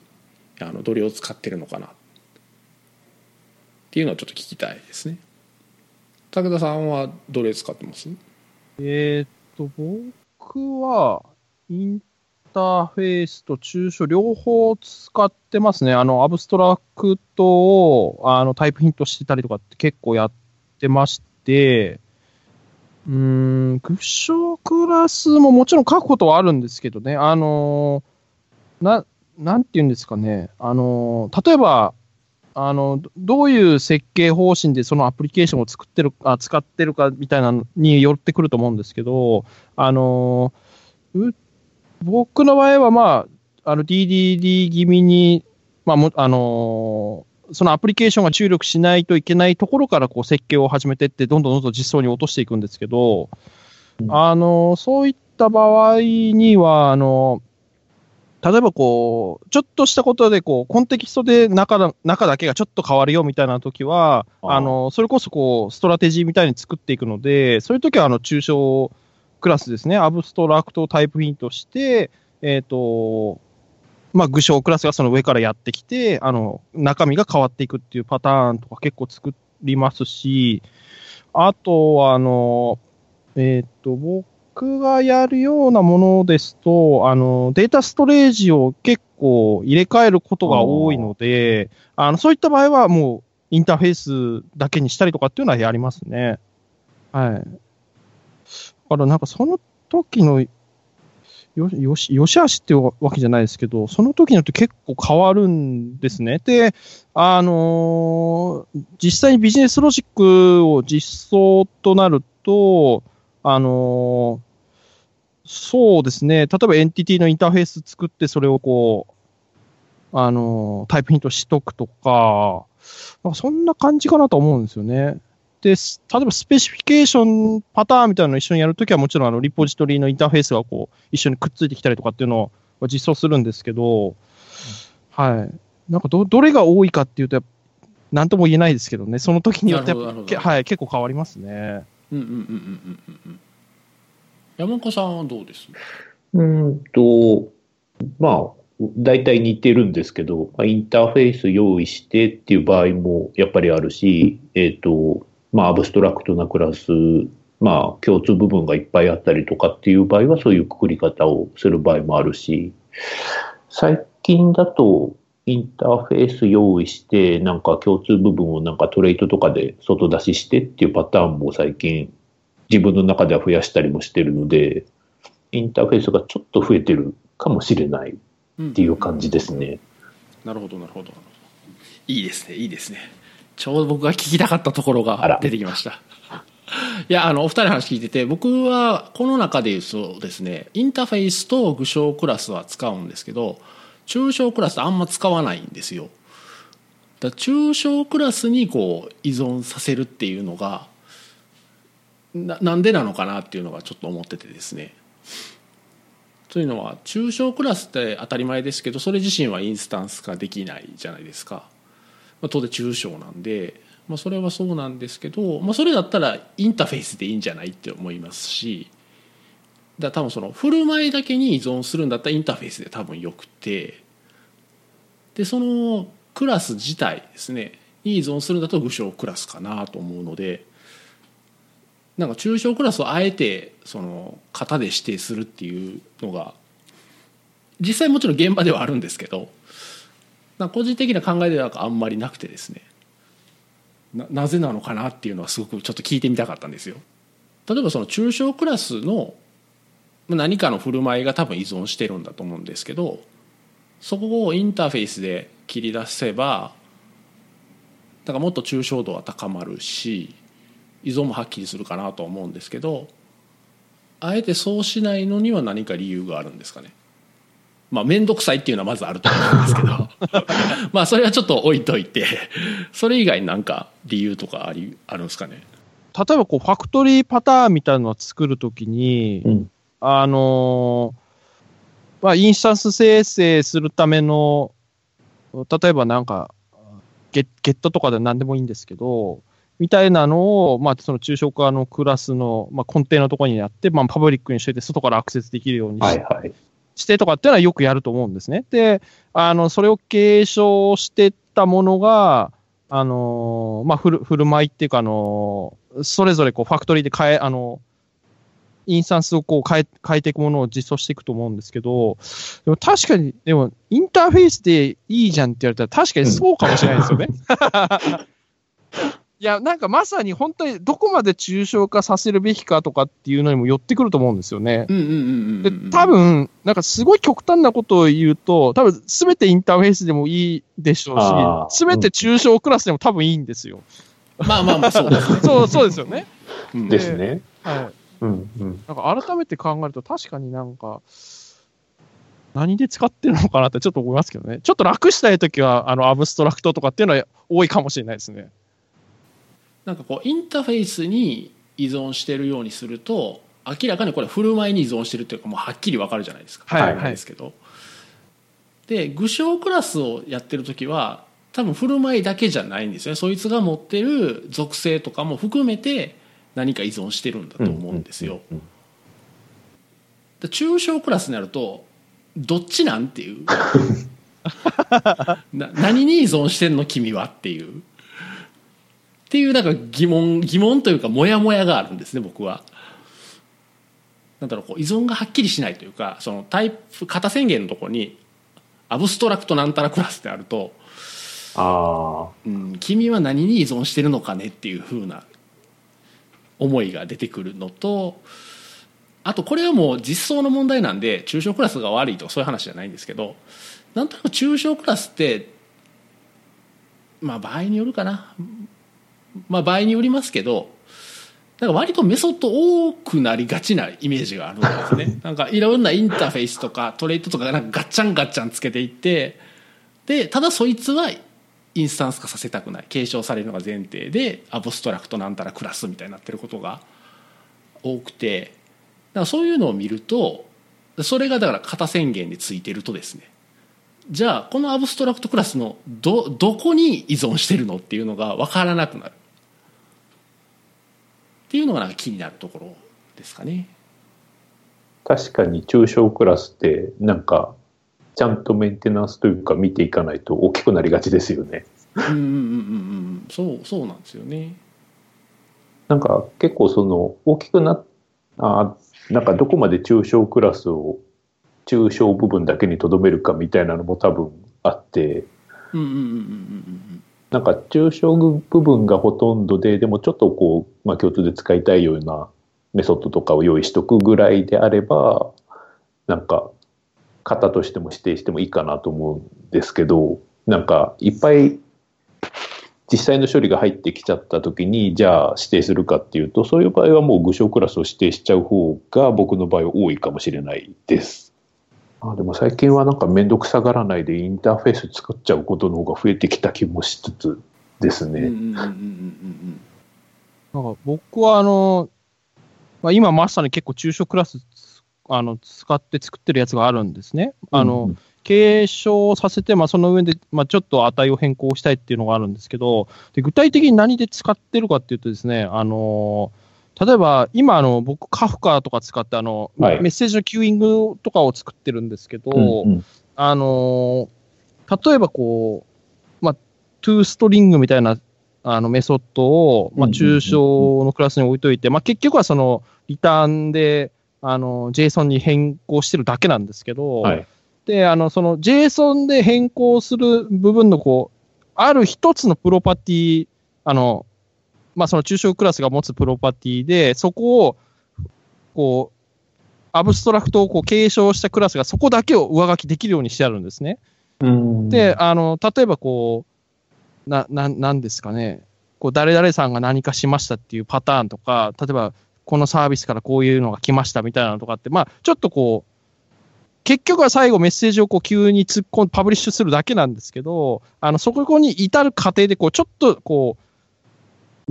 あのどれを使ってるのかな。っていうのをちょっと聞きたいですね。武田さんはどれ使ってます？えーっと、僕は、インターフェースと抽象両方使ってますね。あの、アブストラクトを、あの、タイプヒントしてたりとかって結構やってまして、うーん、クッションクラスももちろん書くことはあるんですけどね、あのーな、なんて言うんですかね、あのー例えば、あの、どういう設計方針でそのアプリケーションを作ってるあ使ってるかみたいなのによってくると思うんですけど、あのう僕の場合は、まあ、あの DDD 気味に、まあもあのそのアプリケーションが注力しないといけないところからこう設計を始めていって、どんどんどんどん実装に落としていくんですけど、うん、あの、そういった場合には、あの、例えばこう、ちょっとしたことでこう、コンテキストで中だ中だけがちょっと変わるよみたいな時は、あの、それこそこう、ストラテジーみたいに作っていくので、そういう時はあの、抽象クラスですね、 abstract type hint して、えっ、ー、と、まあ、具象クラスがその上からやってきて、あの、中身が変わっていくっていうパターンとか結構作りますし、あとは、あの、えっ、ー、と、僕がやるようなものですと、あの、データストレージを結構入れ替えることが多いので、あの、そういった場合はもう、インターフェースだけにしたりとかっていうのはやりますね。はい。からなんかその時のよよし、よしあしっていうわけじゃないですけど、その時によって結構変わるんですね。で、あのー、実際にビジネスロジックを実装となると、あのー、そうですね、例えばエンティティのインターフェース作って、それをこう、あのー、タイプヒントしとくとか、かそんな感じかなと思うんですよね。で、例えばスペシフィケーションパターンみたいなのを一緒にやるときはもちろんあのリポジトリのインターフェースがこう一緒にくっついてきたりとかっていうのを実装するんですけど、うん、はい。なんかど、どれが多いかっていうと、なんとも言えないですけどね、その時によってはい、結構変わりますね。うんうんうんうんうんうん。山岡さんはどうです？うんと、まあ、大体似てるんですけど、インターフェース用意してっていう場合もやっぱりあるし、えっ、ー、と、まあ、アブストラクトなクラス、まあ、共通部分がいっぱいあったりとかっていう場合は、そういうくくり方をする場合もあるし、最近だと、インターフェース用意して、なんか共通部分をなんかトレイトとかで外出ししてっていうパターンも最近自分の中では増やしたりもしてるので、インターフェースがちょっと増えてるかもしれないっていう感じですね。うん、なるほど、なるほど。いいですね、いいですね。ちょうど僕が聞きたかったところが出てきました。いや、あの、お二人の話聞いてて、僕はこの中で言うとですね、インターフェースと具象クラスは使うんですけど、抽象クラスあんま使わないんですよ。だ抽象クラスにこう依存させるっていうのがななんでなのかなっていうのがちょっと思っててですね。というのは抽象クラスって当たり前ですけどそれ自身はインスタンス化できないじゃないですか。まあ、当然抽象なんで、まあ、それはそうなんですけど、まあ、それだったらインターフェースでいいんじゃないって思いますしだ多分その振る舞いだけに依存するんだったらインターフェースで多分よくてでそのクラス自体ですねに依存するんだと具象クラスかなと思うのでなんか抽象クラスをあえてその型で指定するっていうのが実際もちろん現場ではあるんですけど個人的な考えではあんまりなくてですねなぜなのかなっていうのはすごくちょっと聞いてみたかったんですよ。例えばその中小クラスの何かの振る舞いが多分依存してるんだと思うんですけどそこをインターフェースで切り出せばだからもっと抽象度は高まるし依存もはっきりするかなと思うんですけどあえてそうしないのには何か理由があるんですかねまあ面倒くさいっていうのはまずあると思うんですけど。まあそれはちょっと置いといて。それ以外になんか理由とかありあるんですかね？例えばこうファクトリーパターンみたいなのを作るときに、うん、あのまあ、インスタンス生成するための、例えばなんか、ゲゲットとかで何でもいいんですけど、みたいなのを、まあ、その抽象化のクラスの、まあ、根底のところにやって、まあ、パブリックにしといて、外からアクセスできるようにし,、はいはい、してとかっていうのはよくやると思うんですね。で、あの、それを継承してったものが、あの、まあ、ふる、振る舞いっていうか、あの、それぞれこう、ファクトリーで変え、あの、インスタンスをこう変え、変えていくものを実装していくと思うんですけど、でも確かに、でも、インターフェースでいいじゃんって言われたら確かにそうかもしれないですよね。いや、なんかまさに本当にどこまで抽象化させるべきかとかっていうのにも寄ってくると思うんですよね。で、多分、なんかすごい極端なことを言うと、多分すべてインターフェースでもいいでしょうし、すべて抽象クラスでも多分いいんですよ。まあまあまあ、そうですね。そう、そうですよね。ですね。はい。うんうん。なんか改めて考えると確かになんか、何で使ってるのかなってちょっと思いますけどね。ちょっと楽したいときは、あの、アブストラクトとかっていうのは多いかもしれないですね。なんかこうインターフェースに依存してるようにすると明らかにこれ振る舞いに依存してるっていうかもうはっきり分かるじゃないですか。はい当たり前ですけど、で具象クラスをやってる時は多分振る舞いだけじゃないんですよね。そいつが持ってる属性とかも含めて何か依存してるんだと思うんですよ、うんうん。で抽象クラスになるとどっちなんっていう。な何に依存してんの君はっていうっていうなんか疑問疑問というかモヤモヤがあるんですね僕は。なんだろうこう依存がはっきりしないというかそのタイプ型宣言のところにアブストラクトなんたらクラスってあると、あうん、君は何に依存してるのかねっていうふうな思いが出てくるのとあとこれはもう実装の問題なんで抽象クラスが悪いとかそういう話じゃないんですけどなんとなく抽象クラスってまあ場合によるかなまあ場合によりますけどなんか割とメソッド多くなりがちなイメージがあるんですね。なんかいろんなインターフェースとかトレートとかなんかガッチャンガッチャンつけていってでただそいつはインスタンス化させたくない。継承されるのが前提でアブストラクトなんたらクラスみたいになってることが多くて。だからそういうのを見るとそれがだから型宣言についてるとですね。じゃあこのアブストラクトクラスのどどこに依存してるのっていうのが分からなくなるっていうのがなんか気になるところですかね。確かに抽象クラスってなんかちゃんとメンテナンスというか見ていかないと大きくなりがちですよね。うんうんうんうんうんそうそうなんですよね。なんか結構その大きくなあなんかどこまで抽象クラスを抽象部分だけにとどめるかみたいなのも多分あってうんうんうんうんうんなんか抽象部分がほとんどででもちょっとこう、まあ、共通で使いたいようなメソッドとかを用意しとくぐらいであればなんか型としても指定してもいいかなと思うんですけどなんかいっぱい実際の処理が入ってきちゃった時にじゃあ指定するかっていうとそういう場合はもう具象クラスを指定しちゃう方が僕の場合は多いかもしれないです。あでも最近はなんか面倒くさがらないでインターフェース作っちゃうことの方が増えてきた気もしつつですね。なんか僕はあの、まあ、今まさに結構抽象クラスあの使って作ってるやつがあるんですね。あの、うん継承させて、まあ、その上で、まあ、ちょっと値を変更したいっていうのがあるんですけど、で具体的に何で使ってるかっていうとですね、あの例えば今あの、僕、カフカとか使ってあの、はい。メッセージのキューイングとかを作ってるんですけど、うんうん。あのー例えばこう、まあ、トゥーストリングみたいなあのメソッドを、まあ、うんうんうんうん。抽象のクラスに置いといて、まあ、結局はそのリターンで、あの、JSON に変更してるだけなんですけど、はい。で、あの、その JSON で変更する部分のこう、ある一つのプロパティ、あの、まあ、その抽象クラスが持つプロパティで、そこを、こう、アブストラクトをこう継承したクラスがそこだけを上書きできるようにしてあるんですね。うんで、あの、例えばこう、な、な、なんですかね、こう、誰々さんが何かしましたっていうパターンとか、例えば、このサービスからこういうのが来ましたみたいなのとかって、まあ、ちょっとこう、結局は最後メッセージをこう急に突っ込んでパブリッシュするだけなんですけど、あの、そこに至る過程で、こう、ちょっとこう、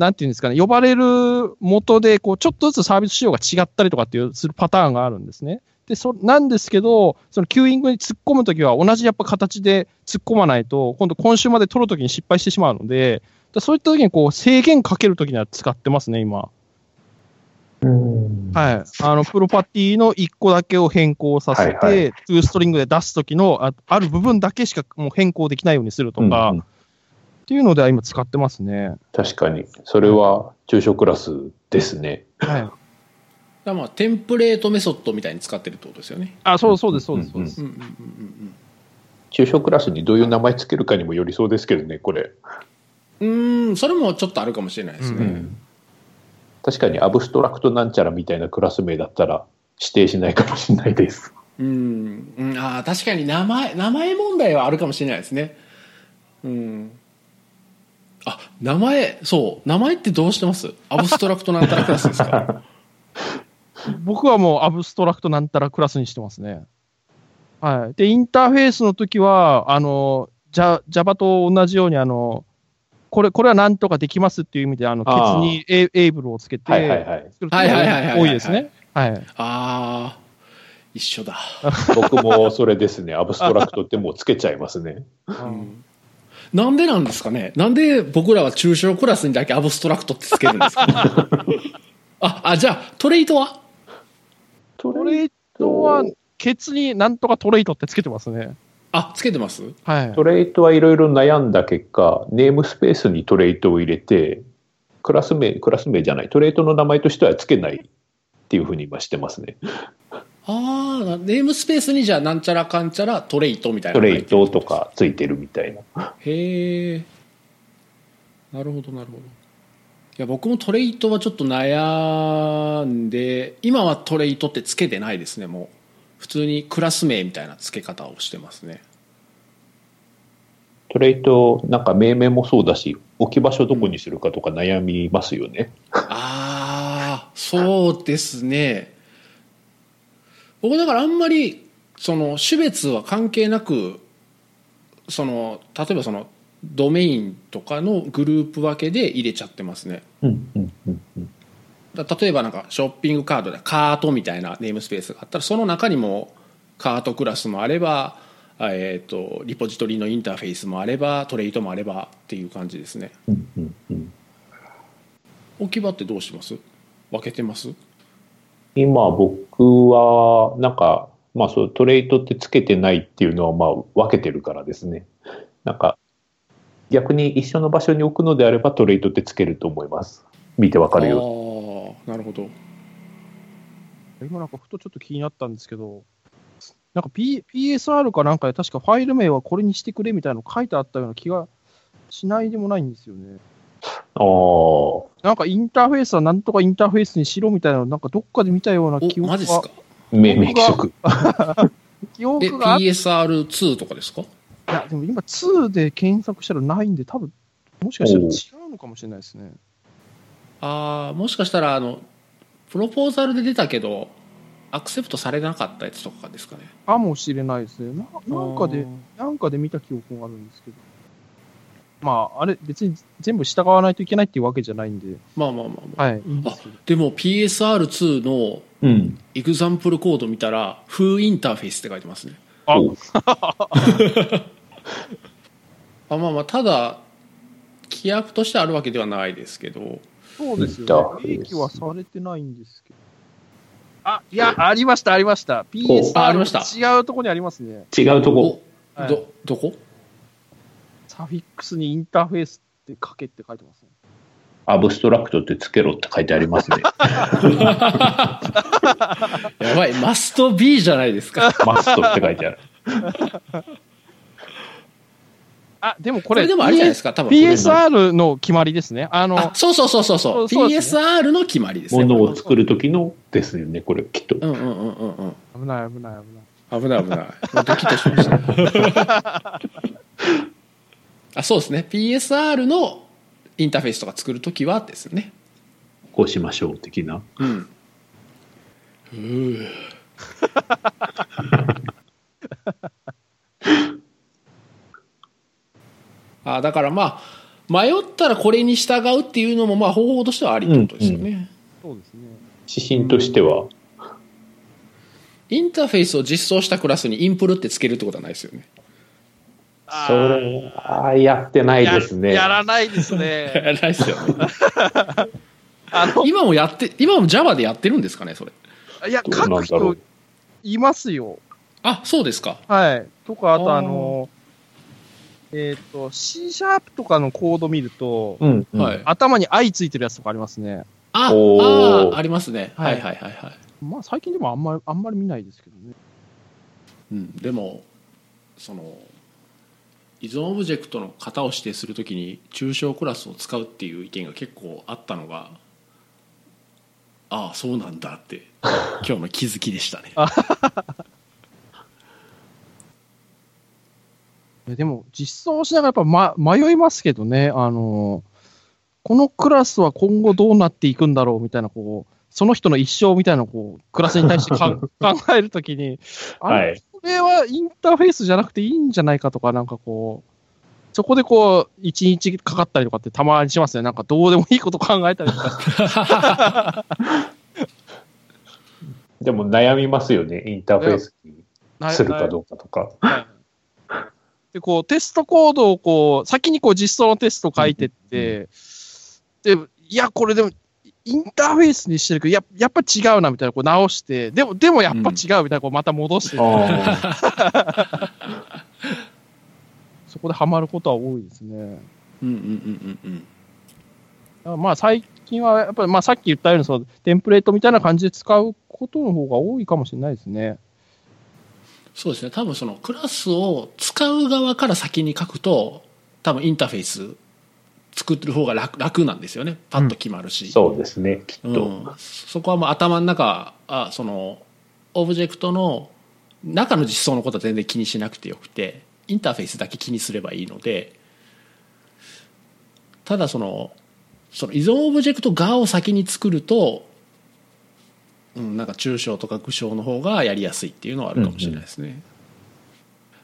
なんていうんですかね、呼ばれる元で、こう、ちょっとずつサービス仕様が違ったりとかっていう、するパターンがあるんですね。で、そ、なんですけど、その queuing に突っ込むときは同じやっぱ形で突っ込まないと、今度 consumer で取るときに失敗してしまうので、だそういったときにこう制限かけるときには使ってますね、今。うんはい。あの、プロパティの1個だけを変更させて、はいは toString で出すときのあ、ある部分だけしかもう変更できないようにするとか、うんうんっていうのでは今使ってますね。確かに。それは抽象クラスですね。はい。だまあ template method みたいに使ってるってことですよね。あ、そうそうです、そうです、そうです。抽象クラスにどういう名前つけるかにもよりそうですけどね、これ。うん。うーん、それもちょっとあるかもしれないですね。うん確かに abstract なんちゃらみたいなクラス名だったら指定しないかもしれないです。うん、うん、ああ確かに名前名前問題はあるかもしれないですねうんあ名前そう名前ってどうしてます？ abstract なんたらクラスですか？僕はもう abstract なんたらクラスにしてますね。はい。で、インターフェースの時は、あの、ジャ Java と同じように、あの、これ、これはなんとかできますっていう意味で、あの、ケツにエ able をつけて、はいはいはい。作るはいはいはいはいはい多いですね。はい。ああ、一緒だ。僕もそれですね。 abstract ってもうつけちゃいますね。うんなんでなんですかね？なんで僕らは中小クラスにだけアブストラクトってつけるんですか？あ、あ、じゃあ、 trait は？ト trait は、ケツになんとか trait ってつけてますね。あ、つけてます？はい。 trait はいろいろ悩んだ結果、 namespace に trait を入れて、クラス名、クラス名じゃない、 trait の名前としてはつけないっていうふうに今してますね。ああ、ネームスペースにじゃあなんちゃらかんちゃらトレイトみたいなトレイトとかついてるみたいな。へえなるほどなるほど。いや僕もトレイトはちょっと悩んで今はトレイトってつけてないですねもう。普通にクラス名みたいな付け方をしてますね。トレイト、なんか命名もそうだし、置き場所どこにするかとか悩みますよね。ああそうですね僕だからあんまりその種別は関係なくその例えばそのドメインとかのグループ分けで入れちゃってますね。うんうんうんうん。だ例えばなんかショッピングカードでカートみたいなネームスペースがあったらその中にもカートクラスもあれば、えー、とリポジトリのインターフェースもあればトレイトもあればっていう感じですね。うんうんうん。置き場ってどうします？分けてます？今僕は、なんか、まあそう、トレイトってつけてないっていうのは、まあ分けてるからですね。なんか、逆に一緒の場所に置くのであればトレイトってつけると思います。見てわかるよ。ああなるほど今なんかふとちょっと気になったんですけど、なんか、P、PSR かなんかで確かファイル名はこれにしてくれみたいなの書いてあったような気がしないでもないんですよね。ああ。なんかインターフェースはなんとかインターフェースにしろみたいなのなんかどっかで見たような記憶がおマジっすか？命名規則。記え憶があっ PSR2 とかですか？いや、でも今2で検索したらないんで、多分もしかしたら違うのかもしれないですね。ああもしかしたらあのプロポーザルで出たけどアクセプトされなかったやつとかですかねかもしれないですね。ななんかで、なんかで見た記憶があるんですけど。まあ、あれ、別に全部従わないといけないっていうわけじゃないんで、まあまあまあまあ、はい、いいんでも PSR2 のうん。エグザンプルコード見たら、フーインターフェースって書いてますね。あおあまあまあ、ただ、規約としてあるわけではないですけど、そうですよね。明記はされてないんですけど。あ、いや、ありました、ありました。PSR あありました違うとこにありますね。違うとこ。お、はいど、どこ？サフィックスにインターフェースって書けって書いてますね。アブストラクトってつけろって書いてありますね。やばい、マスト B じゃないですか。マストって書いてある。あ、でもこれ、これでもあれじゃないですか、多分。PSR の決まりですね。あのあ、そうそうそうそうそう。そうね PSR の決まりですね。ものを作る時のですよね、これ、きっと。うんうんうんうんうん。危ない危ない危ない。危ない危ない。もうドキッとしました。あそうですね。PSR のインターフェースとか作るときはですね。こうしましょう、的な。うん。うー あだからまあ迷ったらこれに従うっていうのもまあ方法としてはありってことですよね、そうですね。指針としては、インターフェースを実装したクラスにインプルってつけるってことはないですよねそれはやってないですね。ややらないですね。ないですよね あの、今もやって今も Java でやってるんですかねそれいや、書く人いますよ。あそうですかはい。とか、あとあの、えっ、と、C シャープとかのコード見ると、うん、うんはい頭に I ついてるやつとかありますね。ああありますね、ははいい、はいはいはいまあ、最近でもあんまり、あんまり見ないですけどね。うん、でもその依存オブジェクトの型を指定するときに抽象クラスを使うっていう意見が結構あったのがああそうなんだって 今日の気づきでしたね でも、実装しながらやっぱ、ま、迷いますけどね。あの、このクラスは今後どうなっていくんだろうみたいな、こう、その人の一生みたいな、こう、クラスに対してか 考えるときに、あれ、はいこれはインターフェースじゃなくていいんじゃないかとか、なんかこう、そこでこう、一日かかったりとかってたまにしますね。なんかどうでもいいこと考えたりとか。でも悩みますよね、インターフェースにするかどうかとか。はいで、こう、テストコードをこう、先にこう実装のテスト書いてって、で、いや、これでも、インターフェースにしてるけど、ややっぱ違うなみたいな、こう直して、でも、でもやっぱ違うみたいな、こうまた戻して、あ そこでハマることは多いですね。うんうんうんうんうん。まあ最近はやっぱりまあさっき言ったようにそのテンプレートみたいな感じで使うことの方が多いかもしれないですね。そうですね。多分そのクラスを使う側から先に書くと多分インターフェース作ってる方が楽楽なんですよね。パッと決まるし、そうですね、きっと。うん、そこはもう頭の中あそのオブジェクトの中の実装のことは全然気にしなくてよくてインターフェースだけ気にすればいいのでただそのその依存オブジェクト側を先に作ると、うん、なんか抽象とか具象の方がやりやすいっていうのはあるかもしれないですね。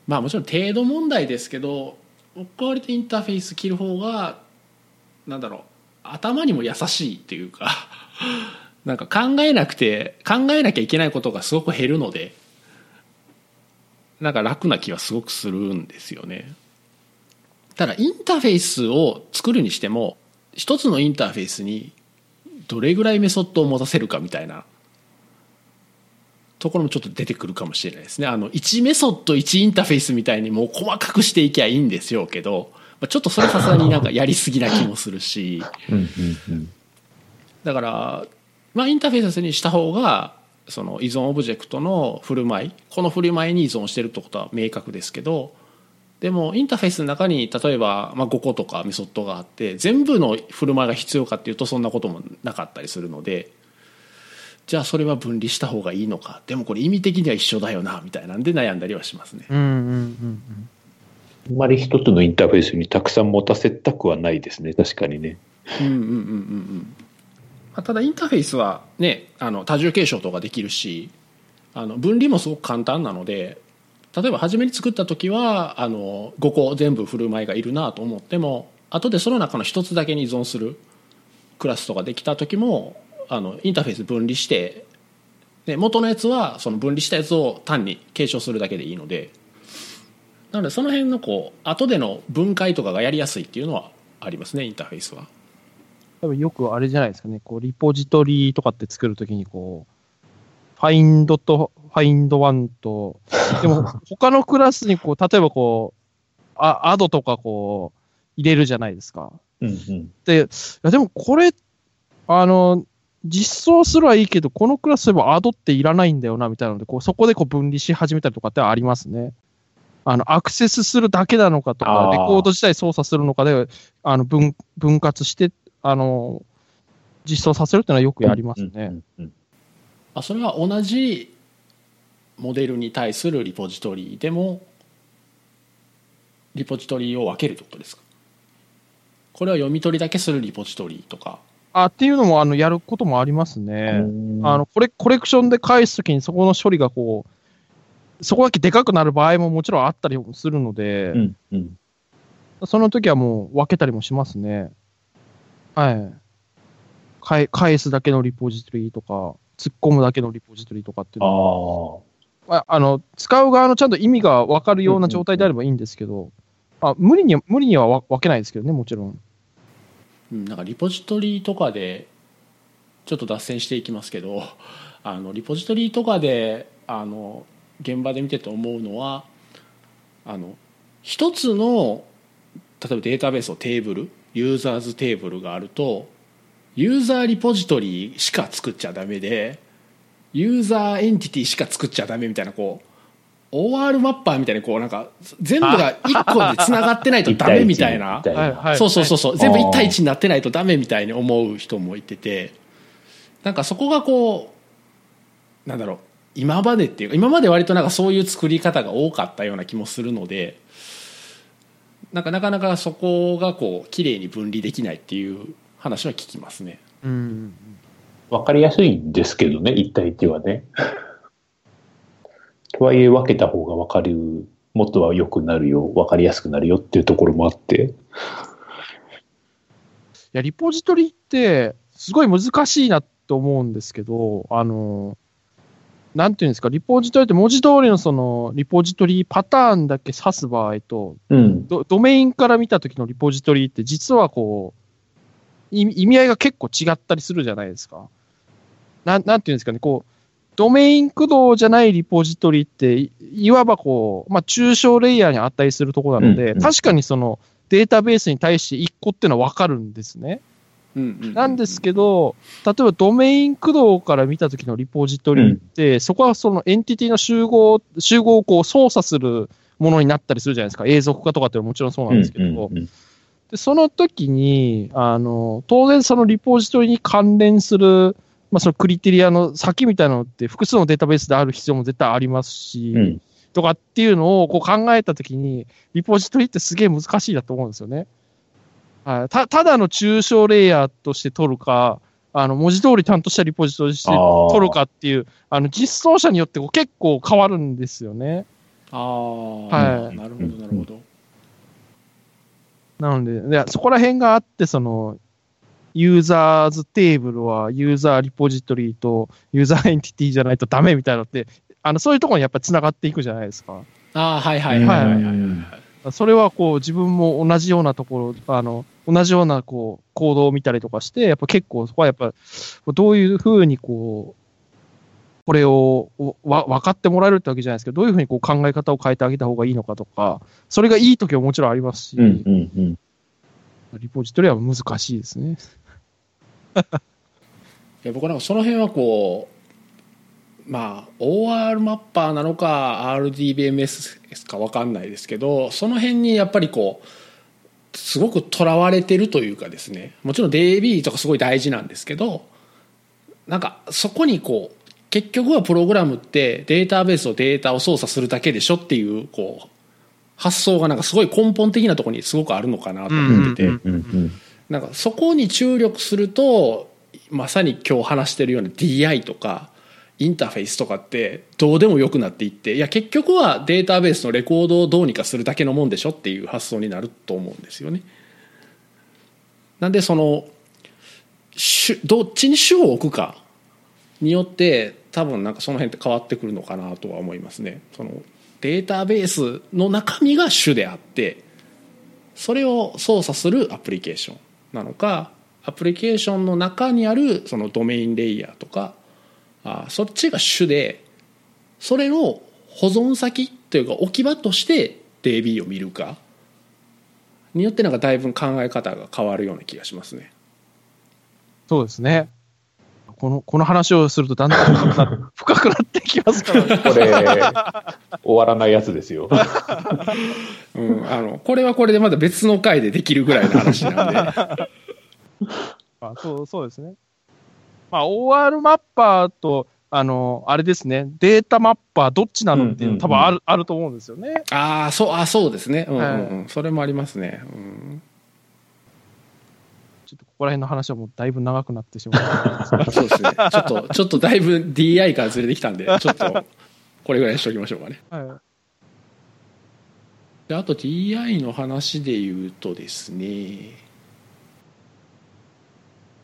まあもちろん程度問題ですけど僕は割とインターフェース切る方がなんだろう頭にも優しいっていうか なんか考えなくて考えなきゃいけないことがすごく減るのでなんか楽な気はすごくするんですよね。ただインターフェースを作るにしても一つのインターフェースにどれぐらいメソッドを持たせるかみたいなところもちょっと出てくるかもしれないですね。あの1メソッド1インターフェースみたいにもう細かくしていきゃいいんですよけどあちょっとそれさすがになんかやりすぎな気もするし。うんうんうん。だから、まあ、インターフェースにした方がその依存オブジェクトの振る舞いこの振る舞いに依存してるってことは明確ですけどでもインターフェースの中に例えば、まあ、5個とかメソッドがあって全部の振る舞いが必要かっていうとそんなこともなかったりするのでじゃあそれは分離した方がいいのか。でもこれ意味的には一緒だよなみたいなんで悩んだりはしますね。うんうんうんあんまり一つのインターフェースにたくさん持たせたくはないですね、確かにね。うんうんうんうんただインターフェースはねあの多重継承とかできるしあの分離もすごく簡単なので例えば初めに作った時はあの5個全部振る舞いがいるなと思っても後でその中の一つだけに依存するクラスとかできた時もあのインターフェース分離してで元のやつはその分離したやつを単に継承するだけでいいのでなのでその辺のこう後での分解とかがやりやすいっていうのはありますねインターフェースは。多分よくあれじゃないですかね、こう、リポジトリとかって作るときに、こう、ファインドと、ファインドワンと、でも、他のクラスに、こう、例えばこう、あ、アドとかこう、入れるじゃないですか。うんうん。で、いやでもこれ、あの、実装するはいいけど、このクラスでもアドっていらないんだよな、みたいなので、こうそこでこう分離し始めたりとかってありますね。あの、アクセスするだけなのかとかレコード自体操作するのかで、あの、分、分割して、あの、実装させるっていうのはよくやりますね。うんうんうんあそれは同じモデルに対するリポジトリでもリポジトリを分けるってことですか？これは読み取りだけするリポジトリとか。あ、っていうのも、あの、やることもありますね。うん。あの、コレ、コレクションで返すときにそこの処理がこう、そこだけでかくなる場合ももちろんあったりもするので、うんうん。その時はもう分けたりもしますね。はい。返返すだけのリポジトリとか、突っ込むだけのリポジトリとかっていうあのあ。は、ああの、使う側のちゃんと意味が分かるような状態であればいいんですけど、あ無理に、無理にはわ分けないですけどね、もちろん。うんなんかリポジトリとかでちょっと脱線していきますけどあのリポジトリとかであの現場で見てて思うのはあの一つの例えばデータベースのテーブルユーザーズテーブルがあるとユーザーリポジトリしか作っちゃダメでユーザーエンティティしか作っちゃダメみたいなこう OR マッパーみたいにこうなんか全部が一個でつながってないとダメみたいな。そうそうそうそう、い。全部1対1になってないとダメみたいに思う人もいてて。なんかそこがこうなんだろう今までっていうか今まで割となんかそういう作り方が多かったような気もするのでなんかなかなかそこがこう綺麗に分離できないっていう話は聞きますね。うん。わかりやすいんですけどね、一対一はね。とはいえ分けた方が分かる、もっとは良くなるよ、分かりやすくなるよっていうところもあって。いや、リポジトリって、すごい難しいなと思うんですけど、あの、なんていうんですか、リポジトリって文字通りのその、リポジトリパターンだけ指す場合と、うん。ドドメインから見た時のリポジトリって実はこう、意意味合いが結構違ったりするじゃないですか。なん、なんていうんですかね、こう、ドメイン駆動じゃないリポジトリって、いいわばこう、まあ、抽象レイヤーに値するところなので、うんうん確かにそのデータベースに対して1個っていうのは分かるんですね。うんうんなんですけど、例えばドメイン駆動から見た時のリポジトリって、そこはそのエンティティの集合、集合をこう操作するものになったりするじゃないですか。永続化とかっていうのはもちろんそうなんですけど、うんうんうん。でその時に、あの、当然そのリポジトリに関連する、まあそのクリテリアの先みたいなのって複数のデータベースである必要も絶対ありますし、うん。とかっていうのをこう考えた時に、リポジトリってすげえ難しいなと思うんですよね。はい、たただの抽象レイヤーとして取るか、あの文字通りちゃんとしたリポジトリとして取るかっていう、あの実装者によってこう結構変わるんですよね。ああ、はい。なるほどなるほど、なので、でそこら辺があって、その、ユーザーズテーブルはユーザーリポジトリとユーザーエンティティじゃないとダメみたいなのって、あのそういうところにやっぱり繋がっていくじゃないですか。ああはいはいはいはい。はい。それはこう自分も同じようなところ、あの、同じようなこう行動を見たりとかして、やっぱ結構そこはやっぱ、どういうふうにこう、これをわ分かってもらえるってわけじゃないですけど、どういうふうにこう考え方を変えてあげた方がいいのかとか、それがいい時はもちろんありますし、うんうんうんリポジトリは難しいですね。いや僕はなんかその辺はこうまあ OR マッパーなのか RDBMS か分かんないですけどその辺にやっぱりこうすごくとらわれてるというかですね。もちろん DB とかすごい大事なんですけどなんかそこにこう結局はプログラムってデータベースのデータを操作するだけでしょっていうこう発想がなんかすごい根本的なところにすごくあるのかなと思ってて。なんかそこに注力するとまさに今日話してるような DI とかインターフェースとかってどうでもよくなっていっていや結局はデータベースのレコードをどうにかするだけのもんでしょっていう発想になると思うんですよね。なんでそのどっちに主を置くかによって多分なんかその辺って変わってくるのかなとは思いますね。そのデータベースの中身が主であってそれを操作するアプリケーションなのかアプリケーションの中にあるそのドメインレイヤーとかあそっちが主でそれの保存先というか置き場として DB を見るかによってなんかだいぶ考え方が変わるような気がしますね。そうですね。この、この話をするとだんだん深くな ってきますからね。これ、終わらないやつですよ。うん、あのこれはこれでまだ別の回でできるぐらいの話なんで あそうそうですね。まあ、OR マッパーと、あの、あれですね、データマッパーどっちなのっていうの多分ある、あると思うんですよね。ああそうあそうですね、うんうんうんはそれもありますね。うんちょっとここら辺の話はもうだいぶ長くなってしまう。そうですね。ちょっと、ちょっとだいぶ DI からずれてきたんで、ちょっと、これぐらいにしておきましょうかね。はい。であと DI の話で言うとですね、こ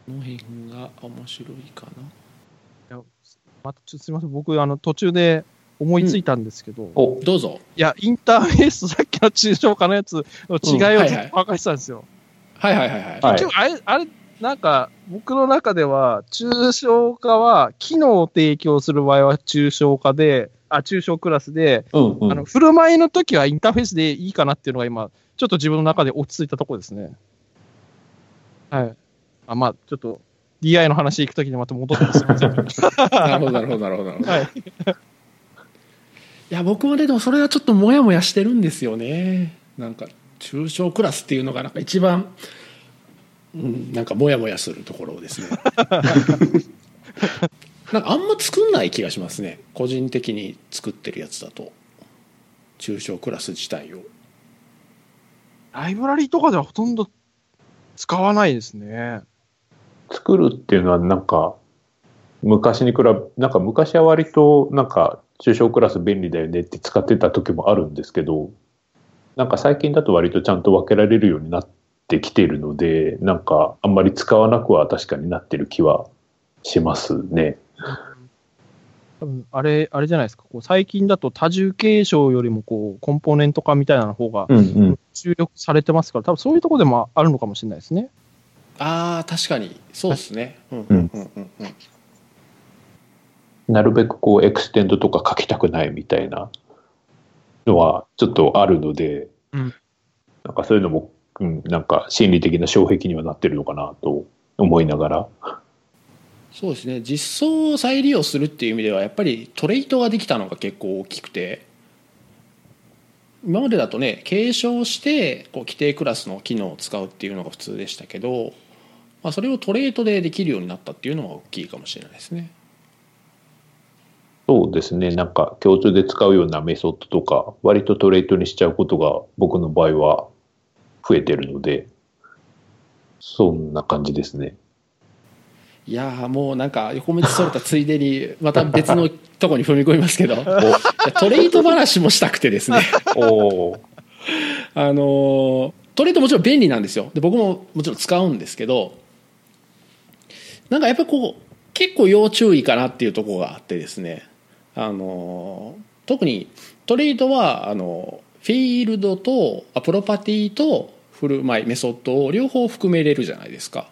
の辺が面白いかな。またちょっとすみません、僕、あの、途中で思いついたんですけど、いお、どうぞ。や、インターフェースと さっきの抽象化のやつの違いをずっと明かしてたんですよ。はいはいはいはい。はい結局あれ、あれ、なんか、僕の中では、抽象化は、機能を提供する場合は抽象化で、あ、抽象クラスで、うんうん。あの、振る舞いの時はインターフェースでいいかなっていうのが今、ちょっと自分の中で落ち着いたところですね。はい。あ、まあ、ちょっと、DI の話行くときにまた戻ってすみません。なるほどなるほどなるほど。はい。いや、僕もね、でもそれはちょっとモヤモヤしてるんですよね。なんか、中小クラスっていうのがなんか一番、うん、なんかモヤモヤするところですね。なんかあんま作んない気がしますね。個人的に作ってるやつだと。中小クラス自体を。ライブラリとかではほとんど使わないですね。作るっていうのはなんか、昔に比べ、なんか昔は割となんか抽象クラス便利だよねって使ってた時もあるんですけど、なんか最近だと割とちゃんと分けられるようになってきているので、なんかあんまり使わなくは確かになってる気はしますね。多分あれ、あれじゃないですか。こう最近だと多重継承よりもこうコンポーネント化みたいな方がうんうん。注力されてますから、多分そういうところでもあるのかもしれないですね。ああ確かにそうですね。うん。うんうんうんうん。なるべくこう extend とか書きたくないみたいなのはちょっとあるので、うん。なんかそういうのも、うん、なんか心理的な障壁にはなってるのかなと思いながら。そうですね。実装を再利用するっていう意味ではやっぱりトレイトができたのが結構大きくて。今までだとね継承してこう規定クラスの機能を使うっていうのが普通でしたけど、まあ、それをトレートでできるようになったっていうのが大きいかもしれないですね。そうですね。なんか共通で使うようなメソッドとか、割とトレートにしちゃうことが僕の場合は増えてるので、そんな感じですね。いやーもうなんか横道それたついでにまた別のとこに踏み込みますけど トレート話もしたくてですね あのートレートもちろん便利なんですよで僕ももちろん使うんですけどなんかやっぱこう結構要注意かなっていうところがあってですね。あの特にtrait はあのフィールドとプロパティと振る舞いメソッドを両方含めれるじゃないですか。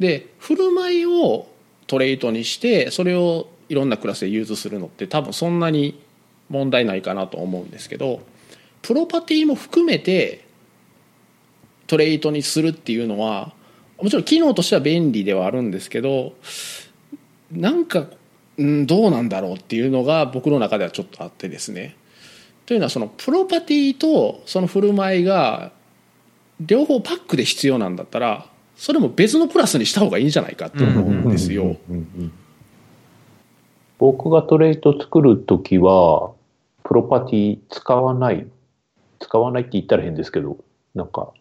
で振る舞いを trait にしてそれをいろんなクラスで use するのって多分そんなに問題ないかなと思うんですけどプロパティも含めて trait にするっていうのはもちろん機能としては便利ではあるんですけどなんか、うん、どうなんだろうっていうのが僕の中ではちょっとあってですねというのはそのプロパティとその振る舞いが両方パックで必要なんだったらそれも別のクラスにした方がいいんじゃないかと思うんですよ。僕がトレート作るときは、プロパティ使わない、使わないって言ったら変ですけど、なんか、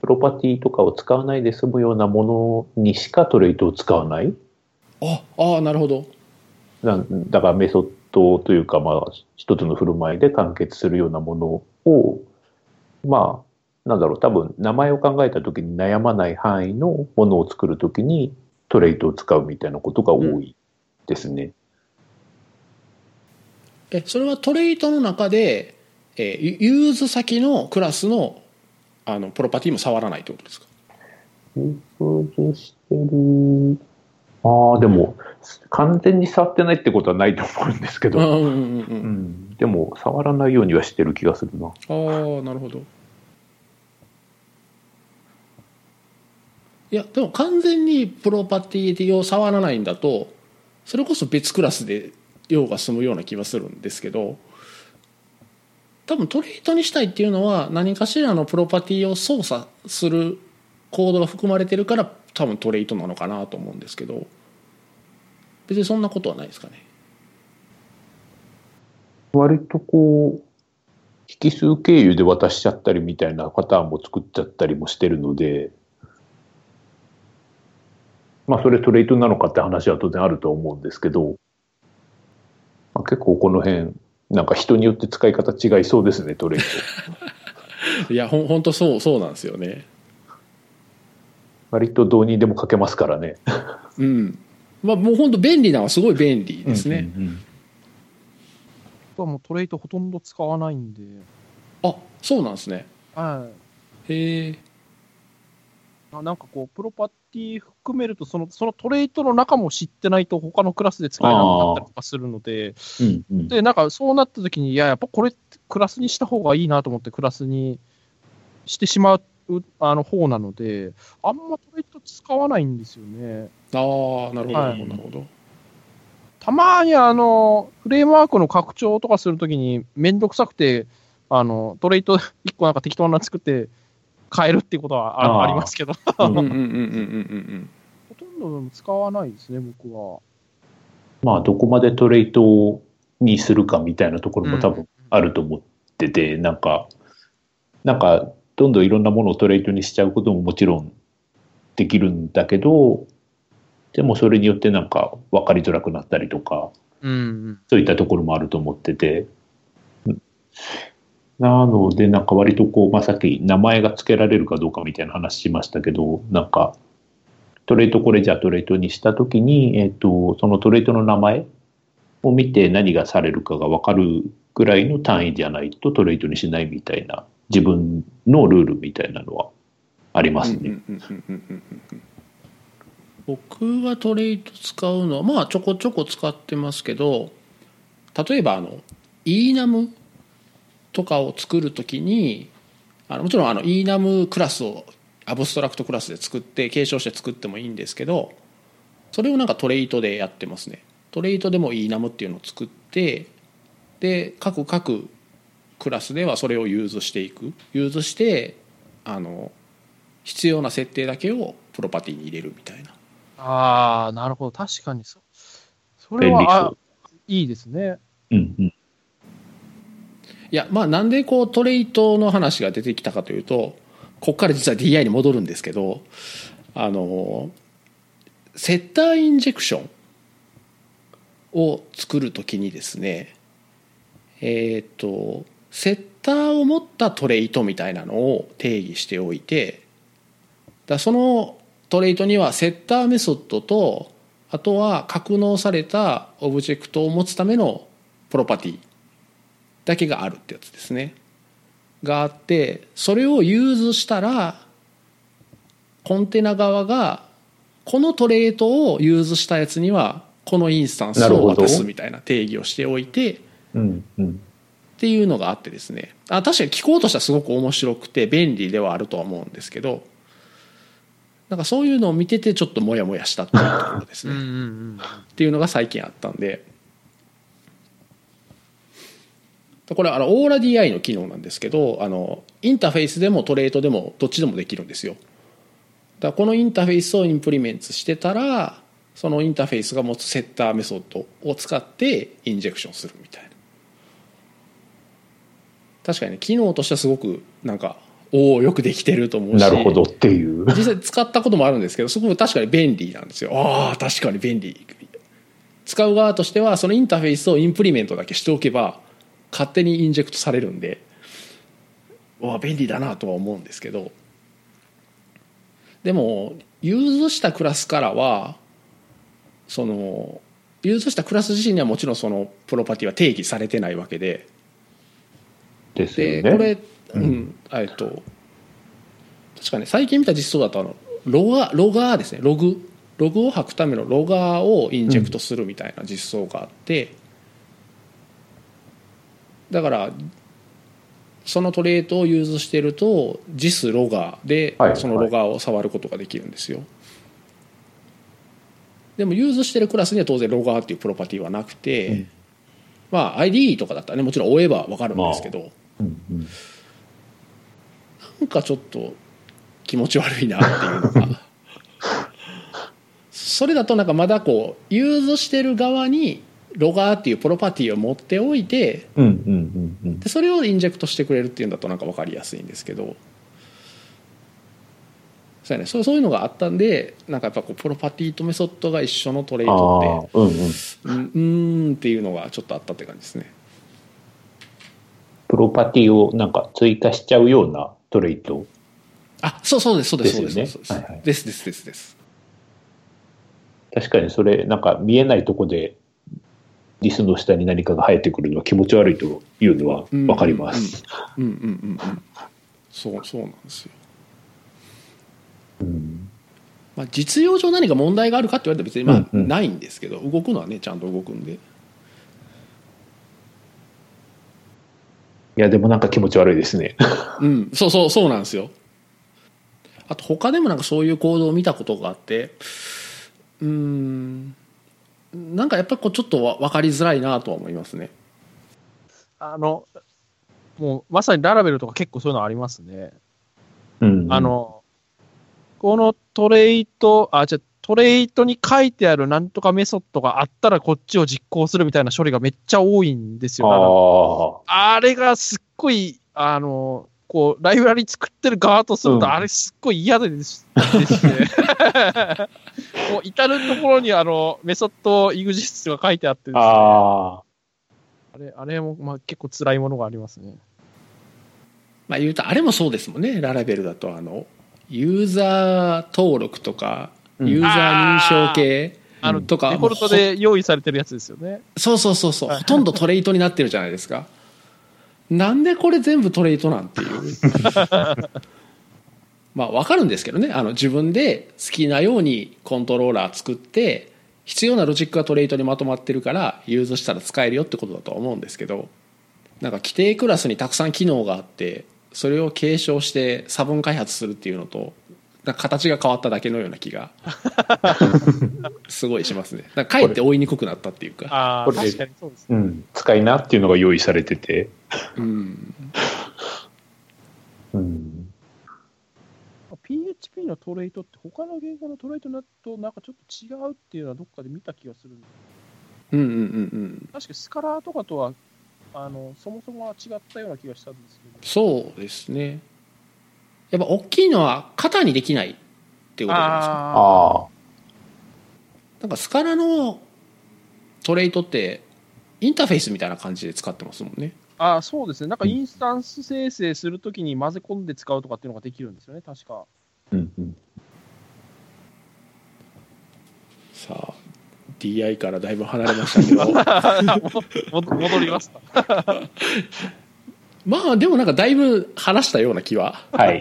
プロパティとかを使わないで済むようなものにしかトレートを使わない？あああなるほど。なんだからメソッドというか、まあ、一つの振る舞いで完結するようなものを、まあ、なんだろう、多分名前を考えたときに悩まない範囲のものを作るときにトレートを使うみたいなことが多いですね。えそれはトレートの中で、えーユユーズ先のクラスのあのプロパティも触らないってことですか？use してる。ああ、でも、完全に触ってないってことはないと思うんですけど、うんうんうんううん。ん、でも、触らないようにはしてる気がするな。ああなるほど。いやでも完全にプロパティを触らないんだとそれこそ別クラスで用が済むような気はするんですけど多分 trait にしたいっていうのは何かしらのプロパティを操作するコードが含まれてるから多分トレートなのかなと思うんですけど。別にそんなことはないですかね。割とこう、引数経由で渡しちゃったりみたいなパターンも作っちゃったりもしてるので、まあ、それトレートなのかって話は当然あると思うんですけど、まあ、結構この辺、なんか人によって使い方違いそうですね、トレート。いやほん本当そうそうなんですよね。割とどうにでも書けますからね。うん。まあもう本当便利なのはすごい便利ですね、うんうん僕はもうトレイトほとんど使わないんで、あそうなんですね。はい。へえあなんかこう、プロパティ含めると、その、そのトレイトの中も知ってないと他のクラスで使えなかったりとかするので、うんうん。で、なんかそうなった時に、いや、やっぱこれクラスにした方がいいなと思ってクラスにしてしまうあの方なので、あんまトレイト使わないんですよね。ああなるほど、はいなるほど。たまにあの、フレームワークの拡張とかするときにめんどくさくて、あの、トレイト 1個なんか適当なの作って変えるっていうことはあありますけど、うんうんうんうんうんうんほとんど使わないですね、僕は。まあ、どこまでトレートにするかみたいなところも多分あると思ってて、なんか、なんか、どんどんいろんなものをトレートにしちゃうことももちろんできるんだけど、でもそれによってなんか分かりづらくなったりとか、うんうん。そういったところもあると思ってて。うんなので、なんか割とこう、まあ、さっき名前が付けられるかどうかみたいな話しましたけど、なんか、トレートこれじゃあトレートにしたときに、えっ、と、そのトレートの名前を見て何がされるかが分かるぐらいの単位じゃないとトレートにしないみたいな、自分のルールみたいなのはありますね。僕がトレイト使うのはまあちょこちょこ使ってますけど例えばあの ENAM とかを作るときにあのもちろんあの ENAM クラスをアブストラクトクラスで作って継承して作ってもいいんですけどそれをなんかトレイトでやってますねトレイトでも ENAM っていうのを作ってで各各クラスではそれを use していく use してあの必要な設定だけをプロパティに入れるみたいなああ、なるほど。確かにそう。それは。いいですね。うんうん。いやまあなんでこうトレイトの話が出てきたかというとここから実は DI に戻るんですけどあのセッターインジェクションを作るときにですねえっ、とセッターを持ったトレイトみたいなのを定義しておいてだそのトレイトにはセッターメソッドとあとは格納されたオブジェクトを持つためのプロパティだけがあるってやつですねがあってそれを use したらコンテナ側がこの trait を use したやつにはこのインスタンスを渡すみたいな定義をしておいてうんうん。っていうのがあってですねあ確かに聞こうとしたらすごく面白くて便利ではあるとは思うんですけどなんかそういうのを見ててちょっとモヤモヤしたっていうところですねうんうんうん。っていうのが最近あったんでこれはあのオーラ DI の機能なんですけどあのインターフェースでもトレートでもどっちでもできるんですよ。だからこのインターフェースをインプリメントしてたらそのインターフェースが持つセッターメソッドを使ってインジェクションするみたいな。確かにね機能としてはすごくなんかおおよくできてると思うしなるほどっていう。実際使ったこともあるんですけどすごく確かに便利なんですよ。ああ確かに便利。使う側としてはそのインターフェースを implement だけしておけば勝手に inject されるんでわあ便利だなとは思うんですけど。でも use したクラスからはその use したクラス自身にはもちろんそのプロパティは定義されてないわけで。ですよね。でこれ、ううんんえっと確かね最近見た実装だとあのロガ logger ですねログ。ログを吐くための logger を inject するみたいな実装があって、だからそのトレートをユーズしてると JIS ロガーではい。その logger を触ることができるんですよ、でも use してるクラスには当然 logger っていうプロパティはなくて、うん。まあ ID とかだったらねもちろん追えば分かるんですけど、うんうん。なんかちょっと気持ち悪いなっていうのが。それだとなんかまだこう use してる側に logger っていうプロパティを持っておいてうんうんうんうん。でそれを inject してくれるっていうんだとなんか分かりやすいんですけど。そう,、ね、そうそういうのがあったんでなんかやっぱこうプロパティとメソッドが一緒のトレーあトあ、うんうん。ってうん。うーんっていうのがちょっとあったって感じですね。プロパティをなんか追加しちゃうようなトレート。あそうそうですそうですそうですです。ですですですです。確かにそれ、なんか見えないとこで、リスの下に何かが生えてくるのは気持ち悪いというのはわかります。うんうんうんうんそうそうなんですよ、うん。まあ、実用上何か問題があるかって言われたら別にまあうんうん。ないんですけど、動くのはねちゃんと動くんで。いや、でもなんか気持ち悪いですね。うん。そうそうそうなんですよ。あと他でもなんかそういう行動を見たことがあってうーんなんかやっぱりこうちょっとわ分かりづらいなとは思いますねあの、もうまさにララベルとか結構そういうのありますね。うんあ、の、このトレイト、あ、じゃトレイトに書いてあるなんとかメソッドがあったらこっちを実行するみたいな処理がめっちゃ多いんですよ。ああれがすっごい、あの、こう、ライブラリ作ってる側とすると、うんあれすっごい嫌でですですね。もう至るところにあの、メソッドイグジストが書いてあってですね、ああ。あれ、あれも、まあ、結構辛いものがありますね。まあ言うとあれもそうですもんね。 Laravel だとあのユーザー登録とかうん。ユーザー認証系あの、うんとかデフォルトで用意されてるやつですよね。そうそうそうそう。ほとんど trait になってるじゃないですか。なんでこれ全部 trait なんていう まあ分かるんですけどねあの自分で好きなようにコントローラー作って必要なロジックが trait にまとまってるから use したら使えるよってことだとは思うんですけどなんか規定クラスにたくさん機能があってそれを継承して差分開発するっていうのとなんか形が変わっただけのような気が すごいしますねなんかかえって追いにくくなったっていうかああ、これ確かにそうですね。うん。使いなっていうのが用意されてて。うんうん。PHP のトレイトって他の言語のトレイトとなんかちょっと違うっていうのはどっかで見た気がするんですうんうんうんうん。確かスカラーとかとはあのそもそもは違ったような気がしたんですけど。そうですね。やっぱ大きいのは肩にできないっていうことじゃないですか。あああ。なんかスカラのトレイトってインターフェースみたいな感じで使ってますもんね。あーそうですね。なんかインスタンス生成するときに混ぜ込んで使うとかっていうのができるんですよね。確かうんうん。さあ DI からだいぶ離れましたけど。も戻りました。まあでもなんかだいぶ話したような気ははい。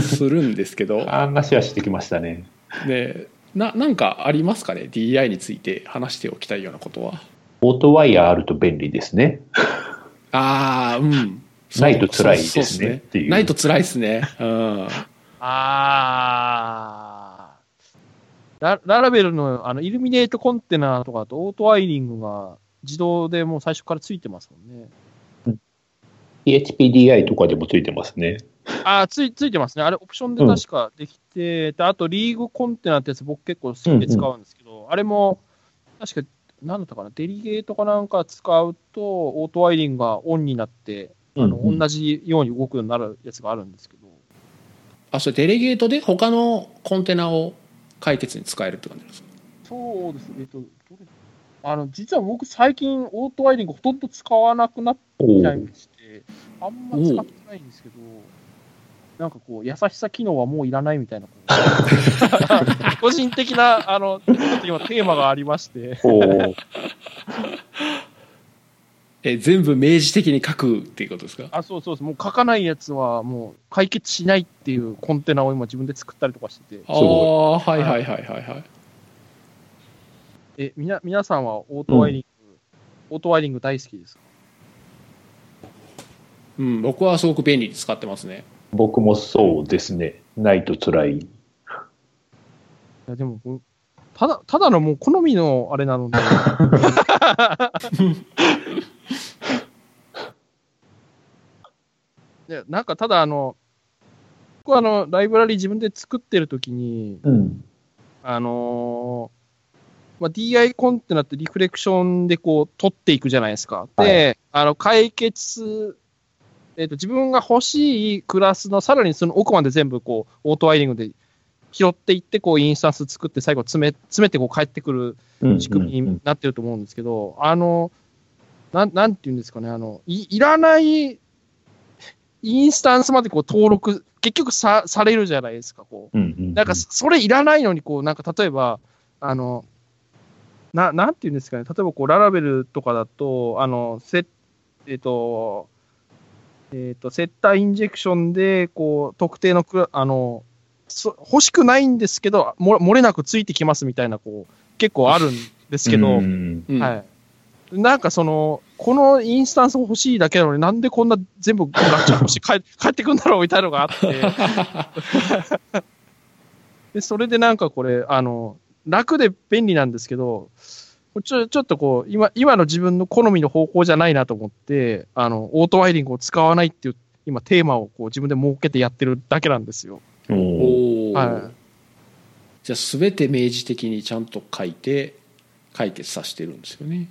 するんですけど。話はしてきましたね。ねななんかありますかね？DI について話しておきたいようなことは。オートワイヤーあると便利ですね。ああうん。ないと辛いですねないと辛いですね。うんあー。ラララベルのあのイルミネートコンテナとかだとオートワイリングが自動でもう最初からついてますもんね。PHPDI とかでもついてますね。あーついついてますね。あれ、オプションで確かできて、であと、リーグコンテナってやつ、僕結構好きで使うんですけど、あれも、確か、なんだったかな、デリゲートかなんか使うと、オートワイリングがオンになって、あのうんうん。同じように動くようになるやつがあるんですけど、あそれデレゲートで他のコンテナを解決に使えるって感じですか？そうですね、えっと、どれあの実は僕、最近、オートワイリングほとんど使わなくなっおちゃいーまして、あんま使ってないんですけど、なんかこう、優しさ機能はもういらないみたいな、個人的な、あの、ちょっと今テーマがありまして、え全部明示的に書くっていうことですか？あ、そうそうもう書かないやつはもう解決しないっていうコンテナを今自分で作ったりとかしてて、ああはいはいはいはいはい。え、みな、皆さんはオートワイリング、オートワイリング大好きですか？うん僕はすごく便利に使ってますね。僕もそうですね。ないと辛い。いや、でもただ、ただのもう好みのあれなので、でなんかただあの、僕はあの、ライブラリ自分で作ってるときに、うん。あのーまあ、DI コンテナってリフレクションでこう取っていくじゃないですか。で、あの、解決、えっ、と、自分が欲しいクラスのさらにその奥まで全部こう、オートワイリングで拾っていって、こう、インスタンス作って最後詰め、詰めてこう帰ってくるうん仕組みになってると思うんですけど、あの、なん、なんていうんですかね、あの、いいらないインスタンスまでこう登録、結局さ、されるじゃないですか、こう。うんうんなんか、それいらないのに、こう、なんか、例えば、あの、な、なんていうんですかね、例えば、こう、ララベルとかだと、あの、せ、えっ、と、えっ、と、セッターインジェクションで、こう、特定のクラ、あの、そ欲しくないんですけど、も漏れなくついてきますみたいな、こう、結構あるんですけど、はい。なんかその、このインスタンス欲しいだけなのになんでこんな全部ガッチャ欲しい？帰帰ってくんだろうみたいなのがあって。で、それでなんかこれ、あの、楽で便利なんですけど、ちょちょっとこう、今、今の自分の好みの方向じゃないなと思って、あの、オートワイリングを使わないっていう、今テーマをこう自分で設けてやってるだけなんですよ。おお、はい。じゃあ全て明示的にちゃんと書いて解決させてるんですよね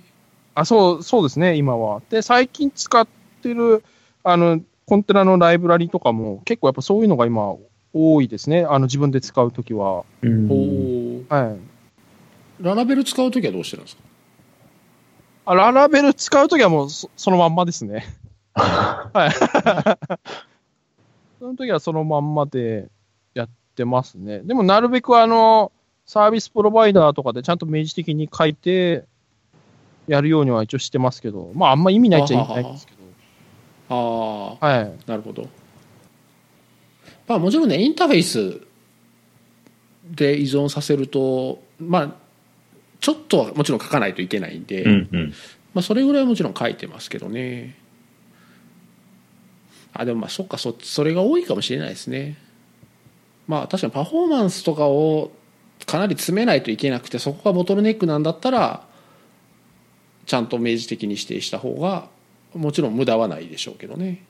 あ、そう、そうですね、今は。で、最近使ってる、あの、コンテナのライブラリとかも、結構やっぱそういうのが今、多いですね。あの、自分で使うときは。うんおおはい。ララベル使うときはどうしてるんですか？あララベル使うときはもうそそのまんまですね。はい。その時はそのまんまでやってますね。でもなるべくあの、サービスプロバイダーとかでちゃんと明示的に書いて、やるようには一応してますけど、まああんま意味ないっちゃ意味ないんですけあど。はい。あなるほどまあもちろんねインターフェースで依存させるとまあちょっとはもちろん書かないといけないんで、うんうん。まあ、それぐらいはもちろん書いてますけどねあでもまあそっかそそれが多いかもしれないですねまあ確かにパフォーマンスとかをかなり詰めないといけなくてそこがボトルネックなんだったらちゃんと明示的に指定した方がもちろん無駄はないでしょうけどね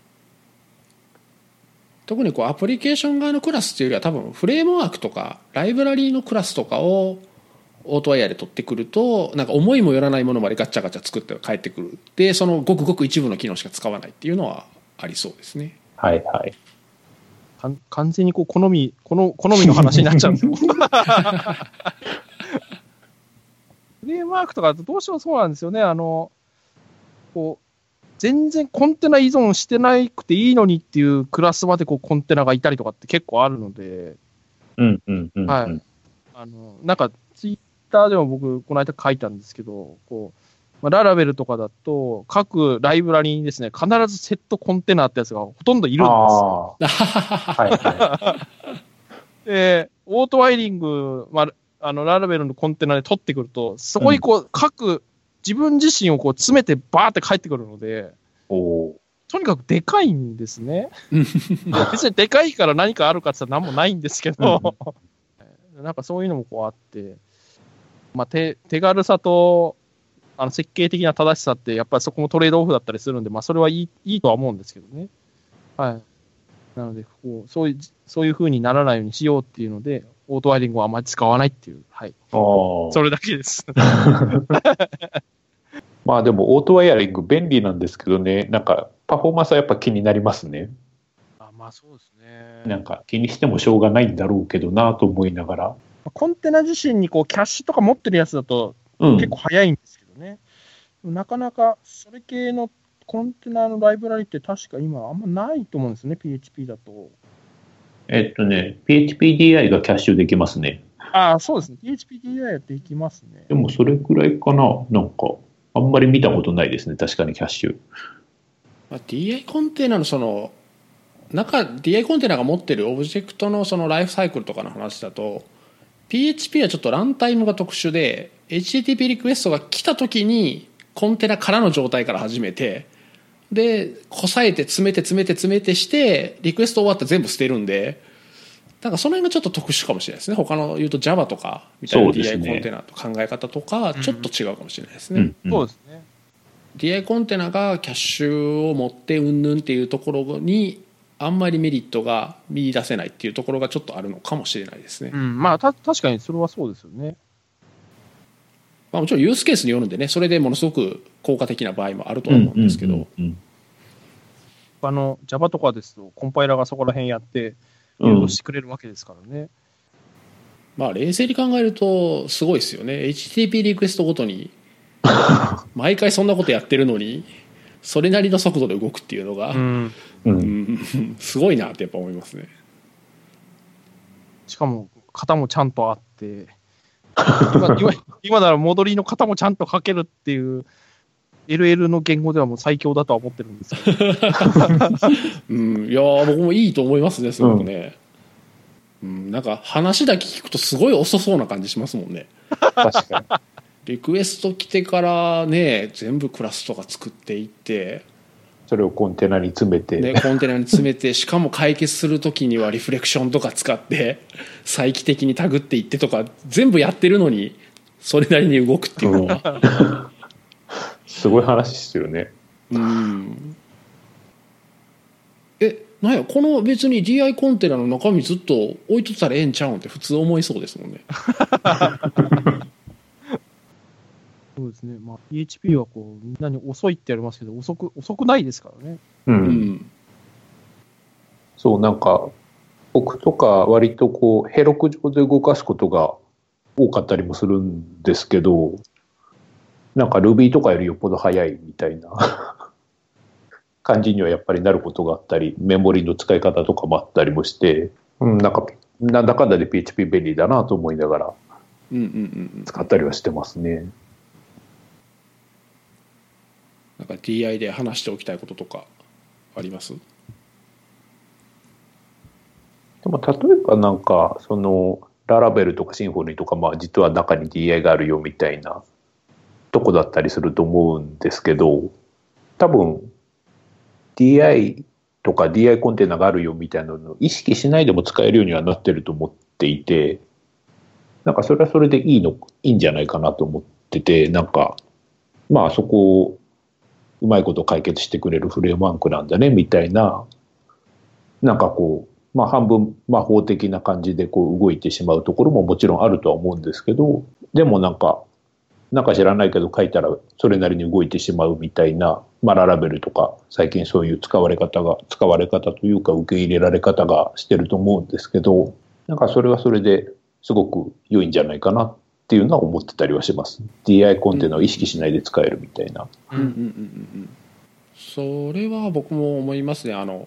特にこうアプリケーション側のクラスっていうよりは多分フレームワークとかライブラリーのクラスとかをオートワイヤーで取ってくるとなんか思いもよらないものまでガチャガチャ作って帰ってくるでそのごくごく一部の機能しか使わないっていうのはありそうですねはいはい。完全にこう好み、この好みの話になっちゃうんですよ。フレームワークとかどうしてもそうなんですよね。あの、こう、全然コンテナ依存してなくていいのにっていうクラスまでこうコンテナがいたりとかって結構あるので、うんうんうんうん。はいあの、なんかツイッターでも僕この間書いたんですけど、こう、まあ、ララベルとかだと各ライブラリにですね、必ずセットコンテナってやつがほとんどいるんですよ。ああ。はいは で、オートワイリング、まあ、あの、ララベルのコンテナで取ってくると、そこにこう、各、自分自身をこう詰めてバーって帰ってくるので、い。おおとにかくでかいんですね。別にでかいから何かあるかって言ったら何もないんですけど、なんかそういうのもこうあって、まあ、手手軽さとあの設計的な正しさって、やっぱりそこもトレードオフだったりするんで、まあ、それはいいいいとは思うんですけどね。はい。なので、こうそういう、そういう風にならないようにしようっていうので、オートワイリングをあまり使わないっていう、はい。それだけです。まあでも、オートワイヤリング便利なんですけどね、なんか、パフォーマンスはやっぱ気になりますね。あまあそうですね。なんか、気にしてもしょうがないんだろうけどなと思いながら。コンテナ自身にこうキャッシュとか持ってるやつだとうん。結構早いんですけどね。なかなかそれ系のコンテナのライブラリって確か今あんまないと思うんですね、PHP だと。えっとね、PHPDI がキャッシュできますね。ああ、そうですね。PHPDI やっていきますねで。もそれくらいかな。なんか、あんまり見たことないですね。確かにキャッシュ。まあ、DI コンテナのその中 DI コンテナが持ってるオブジェクトのそのライフサイクルとかの話だと PHP はちょっとランタイムが特殊で HTTP リクエストが来た時にコンテナからの状態から始めてでこさえて詰めて詰めて詰めてしてリクエスト終わって全部捨てるんでなんかその辺がちょっと特殊かもしれないですね他の言うと Java とかみたいな DI コンテナと考え方とかちょっと違うかもしれないですね。そうですね。DI コンテナがキャッシュを持ってうんぬんっていうところにあんまりメリットが見出せないっていうところがちょっとあるのかもしれないですね、うん、まあた確かにそれはそうですよね。まあ、もちろんユースケースによるんでねそれでものすごく効果的な場合もあるとは思うんですけど、うんうんあの Java とかですと、コンパイラーがそこら辺やって、うん誘導してくれるわけですからね。まあ冷静に考えるとすごいですよね。HTTP リクエストごとに 毎回そんなことやってるのにそれなりの速度で動くっていうのが、うん。うん。うん。すごいなってやっぱ思いますね。しかも、型もちゃんとあって、今今今なら戻りの型もちゃんと書けるっていう、LL の言語ではもう最強だとは思ってるんですけど、うん、いやー僕もいいと思いますねすごくね、うんなんか話だけ聞くとすごい遅そうな感じしますもんね。確かに。リクエスト来てからね全部クラスとか作っていって、それをコンテナに詰めて。ね、コンテナに詰めてしかも解決する時にはリフレクションとか使って再帰的にタグっていってとか全部やってるのにそれなりに動くっていう。のは、すごい話ですよね。うんえなんやこの別に DI コンテナの中身ずっと置いとったらええんちゃうんって普通思いそうですもんね そうですね、まあ、PHP はこうみんなに遅いって言われますけど、遅く遅くないですからね。う。うんんそう、なんか、僕とか割とこう、ヘロク上で動かすことが多かったりもするんですけど、なんか Ruby とかよりよっぽど早いみたいな。感じにはやっぱりなることがあったり、メモリの使い方とかもあったりもして、うん、なんか、なんだかんだで PHP 便利だなと思いながらうんうんうんうん。使ったりはしてますね。なんか DI で話しておきたいこととかあります？でも例えばなんか、その、ララベルとかシンフォニーとか、まあ実は中に DI があるよみたいなとこだったりすると思うんですけど、多分 DI とか DI コンテナがあるよみたいなのを意識しないでも使えるようにはなってると思っていて、なんかそれはそれでいいの、いいんじゃないかなと思ってて、なんか、まあそこをうまいこと解決してくれるフレームワークなんだねみたいな、なんかこう、まあ半分魔法的な感じでこう動いてしまうところももちろんあるとは思うんですけど、でもなんか、なんか知らないけど書いたらそれなりに動いてしまうみたいな、まあララベルとか最近そういう使われ方が、使われ方というか受け入れられ方がしてると思うんですけど、なんかそれはそれですごく良いんじゃないかなっていうのは思ってたりはします。DI コンテナを意識しないで使えるみたいな。うんうんうんうんうんそれは僕も思いますねあの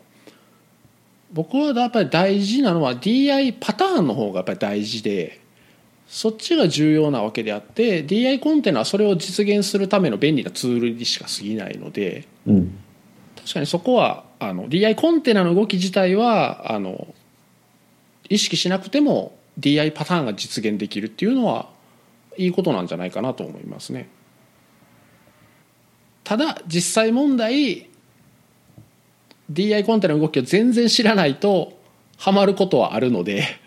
僕はやっぱり大事なのは DI パターンの方がやっぱり大事でそっちが重要なわけであって DI コンテナはそれを実現するための便利なツールにしか過ぎないのでうん。確かにそこはあの DI コンテナの動き自体はあの意識しなくても DI パターンが実現できるっていうのはいいことなんじゃないかなと思いますねただ実際問題 DI コンテナの動きを全然知らないとハマることはあるのでうん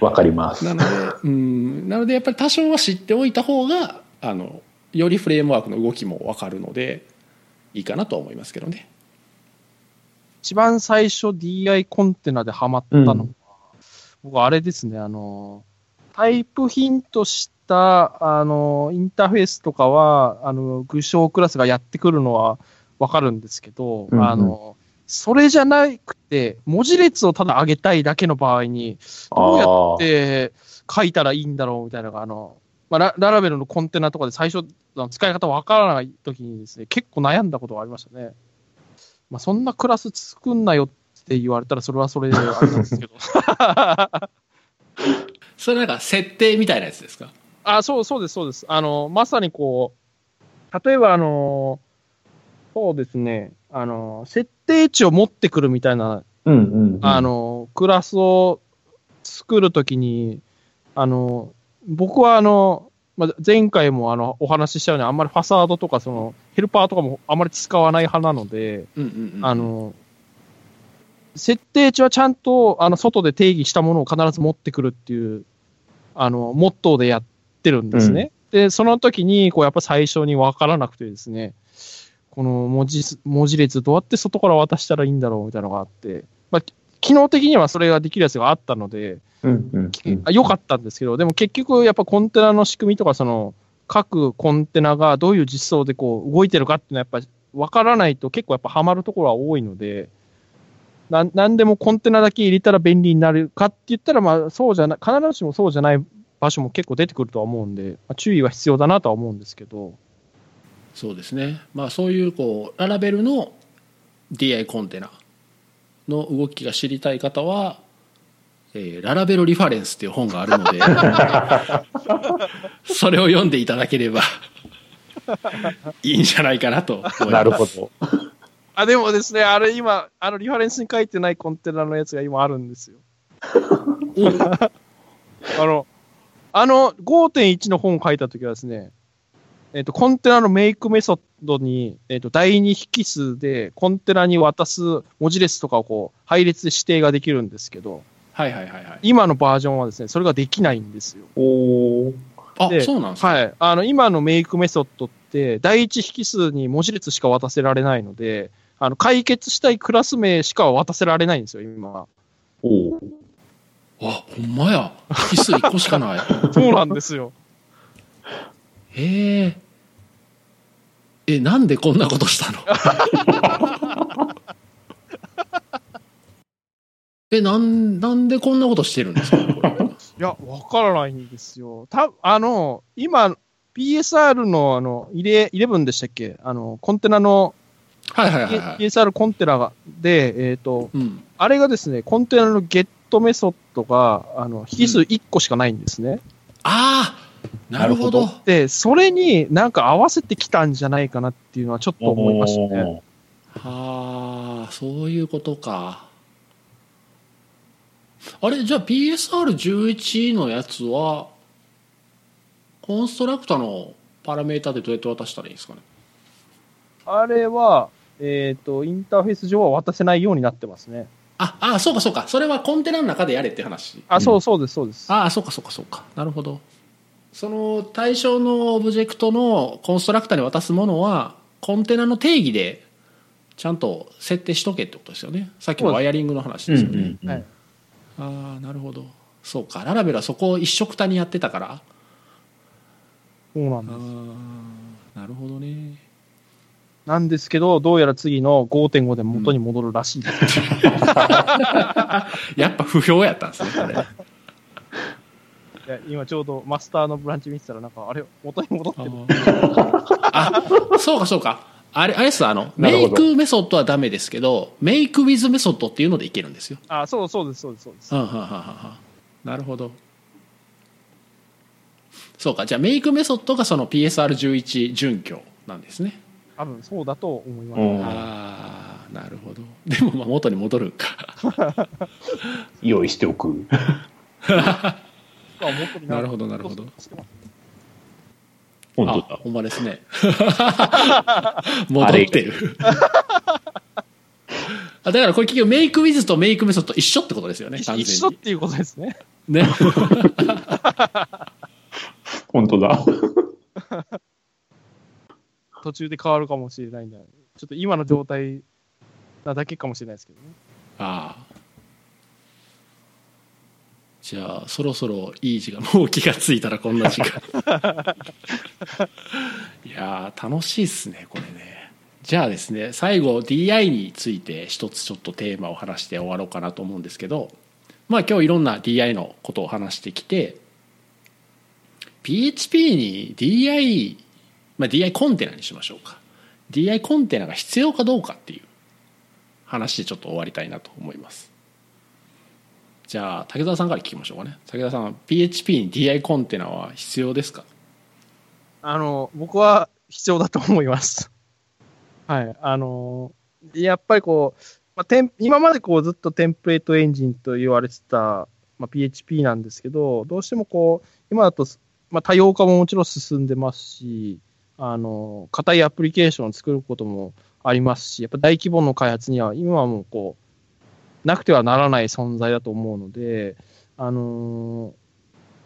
わかります。なのでうん。なのでやっぱり多少は知っておいた方があのよりフレームワークの動きも分かるのでいいかなとは思いますけどね。一番最初 DI コンテナでハマったのは、うん。僕あれですね、あの、タイプヒントした、あの、インターフェースとかは、あの、具象クラスがやってくるのはわかるんですけど、うんうん。あの、それじゃなくて、文字列をただ上げたいだけの場合に、どうや。って書いたらいいんだろうみたいなのが、あの、まあ、ラララベルのコンテナとかで最初、使い方わからない時にですね、結構悩んだことがありましたね。まあ、そんなクラス作んなよって言われたら、それはそれであれなんですけど。それなんか設定みたいなやつですか？あ、そうそうです、そうです。あの、まさにこう、例えばあの、そうですね、あの、設定値を持ってくるみたいなうんうんうん。あ、の、クラスを作るときに、あの、僕はあの、まあ、前回もあのお話ししたように、あんまりファサードとか、その、ヘルパーとかもあまり使わない派なので、うんうんうんあの、設定値はちゃんと、あの、外で定義したものを必ず持ってくるっていう、あの、モットーでやってるんですね。で、その時に、こう、やっぱ最初に分からなくてですね、この文字す、文字列どうやって外から渡したらいいんだろうみたいなのがあって、まあ、機能的にはそれができるやつがあったので、うんうんうん。あ良かったんですけど、でも結局やっぱコンテナの仕組みとか、その、各コンテナがどういう実装でこう動いてるかっていうのはやっぱ分からないと結構やっぱハマるところは多いので、ななんでもコンテナだけ入れたら便利になるかって言ったら、まあそうじゃない、必ずしもそうじゃない場所も結構出てくるとは思うんで、まあ、注意は必要だなとは思うんですけど、そうですねまあそういうこうララベルの DI コンテナの動きが知りたい方は、えーララベルリファレンスっていう本があるので それを読んでいただければいいんじゃないかなと思いますなるほど。あ、でもですね、あれ今、あのリファレンスに書いてないコンテナのやつが今あるんですよ。あの、あの5.1の本を書いたときはですね、えっ、と、コンテナのメイクメソッドに、えっ、と、第二引数でコンテナに渡す文字列とかをこう、配列で指定ができるんですけど、はいはいはいはい今のバージョンはですね、それができないんですよ。おーあでそうなんですか、はい。あの、今のメイクメソッドって、第一引数に文字列しか渡せられないので、あの、解決したいクラス名しか渡せられないんですよ、今。おーあほんまや引数1個しかない そうなんですよ。へええなんでこんなことしたの？えなんなんでこんなことしてるんですか？これいや、わからないんですよ。た、あの、今、PSR の、あの、入れ、11でしたっけ？あの、コンテナの、はいはいはい、はい。PSR コンテナが、で、えっ、と、うん。あれがですね、コンテナのゲットメソッドが、あの、引数1個しかないんですね。ああなるほど。で、それになんか合わせてきたんじゃないかなっていうのはちょっと思いましたね。はあ、そういうことか。あれ、じゃあ PSR11 のやつは、コンストラクタのパラメータでどうやって渡したらいいんですかね？あれは、えっ、と、インターフェース上は渡せないようになってますね。あ、あ、そうかそうか。それはコンテナの中でやれって話。あ、そうそうです、そうです。ああ、そうかそうかそうか。なるほど。その対象のオブジェクトのコンストラクタに渡すものは、コンテナの定義でちゃんと設定しとけってことですよね。さっきのワイヤリングの話ですよね。うんうんはいああ、なるほど。そうか。ララベルはそこを一色たにやってたから。あそうなんです。あ、なるほどね。なんですけど、どうやら次の5.5で元に戻るらしいです。やっぱ不評やったんですね、これ。いや今ちょうどマスターのブランチ見てたら、なんか、あれ、元に戻ってる。あ、そうかそうか。あれ、あれです、あの、メイクメソッドはダメですけど、メイクウィズメソッドっていうのでいけるんですよ。あ、そうそうです、そうです、そうです。うん、はんはんはんはんなるほど。そうか、じゃあメイクメソッドがその PSR11 準拠なんですね。多分そうだと思います。うんああ、なるほど。でもまあ元に戻るんか。用意しておく。あ元になるほどなるほど本当だあ。ほんまですね。戻ってる。あだからこれ結局メイクウィズとメイクメソッド一緒ってことですよね、一緒っていうことですね。ね。本当だ。途中で変わるかもしれないんで、ちょっと今の状態なだけかもしれないですけどね。ああ。じゃあ、そろそろいい時間、もう気がついたらこんな時間。いや、楽しいっすね、これね。じゃあですね、最後 DI について一つちょっとテーマを話して終わろうかなと思うんですけど、まあ今日いろんな DI のことを話してきて、PHP に DI、まあ DI コンテナにしましょうか。DI コンテナが必要かどうかっていう話でちょっと終わりたいなと思います。じゃあ竹澤さんから聞きましょうかね竹澤さん PHP に DI コンテナは必要ですか？あの、僕は必要だと思います。はい。あの、やっぱりこう、まあ、テン今までこうずっとテンプレートエンジンと言われてた、まあ、PHP なんですけど、どうしてもこう、今だと、まあ、多様化ももちろん進んでますし、あの、硬いアプリケーションを作ることもありますし、やっぱ大規模の開発には今はもうこう、なくてはならない存在だと思うので、あの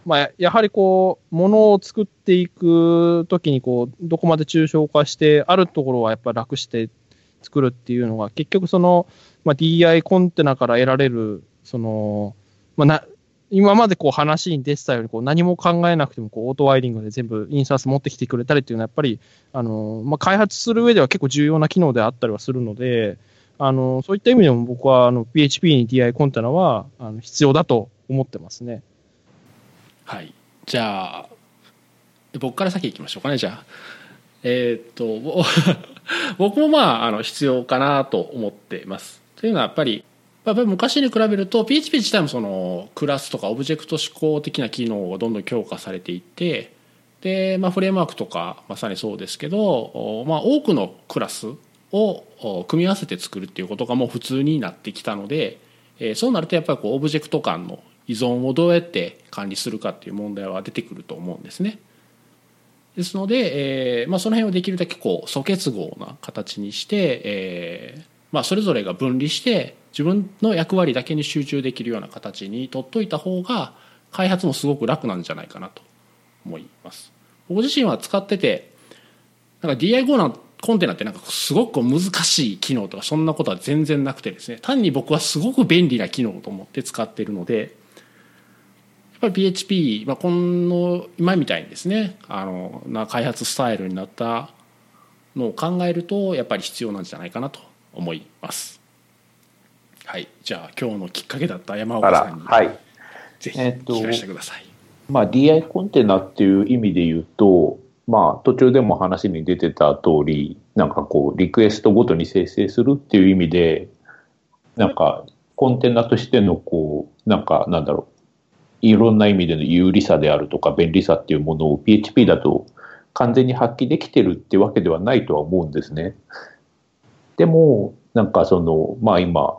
まあ、やはりこう、ものを作っていくときに、こう、どこまで抽象化して、あるところはやっぱ楽して作るっていうのが、結局その、まあ、DI コンテナから得られる、その、まあ、な、今までこう話に出てたように、こう何も考えなくても、こう、オートワイリングで全部インスタンス持ってきてくれたりっていうのは、やっぱり、あの、まあ、開発する上では結構重要な機能であったりはするので、あの、そういった意味でも僕は、あの、PHP に DI コンテナは、あの、必要だと思ってますね。はい。じゃあ僕から先行きましょうかねじゃあ。えーっと 僕もまああの必要かなと思ってます。というのはやっぱりやっぱり昔に比べると PHP 自体もそのクラスとかオブジェクト指向的な機能がどんどん強化されていってで、まあ、フレームワークとかまさにそうですけど、まあ、多くのクラスを組み合わせて作るっていうことがもう普通になってきたので、えそうなるとやっぱりこうオブジェクト間の依存をどうやって管理するかっていう問題は出てくると思うんですね。ですので、えーまあ、その辺をできるだけこう素結合な形にして、えーまあ、それぞれが分離して自分の役割だけに集中できるような形に取っといた方が開発もすごく楽なんじゃないかなと思います。僕自身は使っててなんか DI5 なコンテナってなんかすごく難しい機能とかそんなことは全然なくてですね単に僕はすごく便利な機能と思って使っているのでやっぱり PHP、まあ、この今みたいにですねあのな開発スタイルになったのを考えるとやっぱり必要なんじゃないかなと思います。はい、じゃあ今日のきっかけだった山あ岡さんに、らはい。ぜひ聞かせてください。まあ、DI コンテナっていう意味で言うと、まあ、途中でも話に出てた通り、なんかこう、リクエストごとに生成するっていう意味で、なんか、コンテナとしての、こう、なんか、なんだろう、いろんな意味での有利さであるとか便利さっていうものを PHP だと完全に発揮できてるってわけではないとは思うんですね。でも、なんかその、まあ今、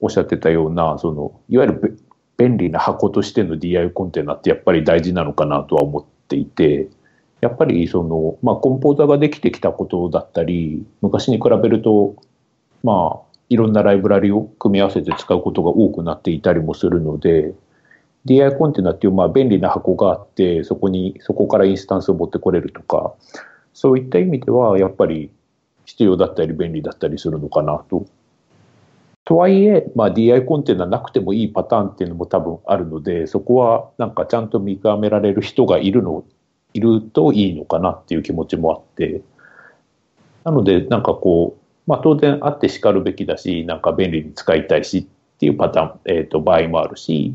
おっしゃってたような、その、いわゆる便利な箱としての DI コンテナってやっぱり大事なのかなとは思っていて、やっぱりその、まあコンポーザーができてきたことだったり、昔に比べると、まあ、いろんなライブラリを組み合わせて使うことが多くなっていたりもするので、DI コンテナっていうまあ便利な箱があって、そこに、そこからインスタンスを持ってこれるとか、そういった意味ではやっぱり必要だったり便利だったりするのかなと。とはいえ、まあ、DI コンテナなくてもいいパターンっていうのも多分あるので、そこはなんかちゃんと見極められる人がいるの、いるといいのかなっていう気持ちもあって、なのでなんかこう、まあ当然あってしかるべきだし、なんか便利に使いたいしっていうパターン、えっ、ー、と場合もあるし、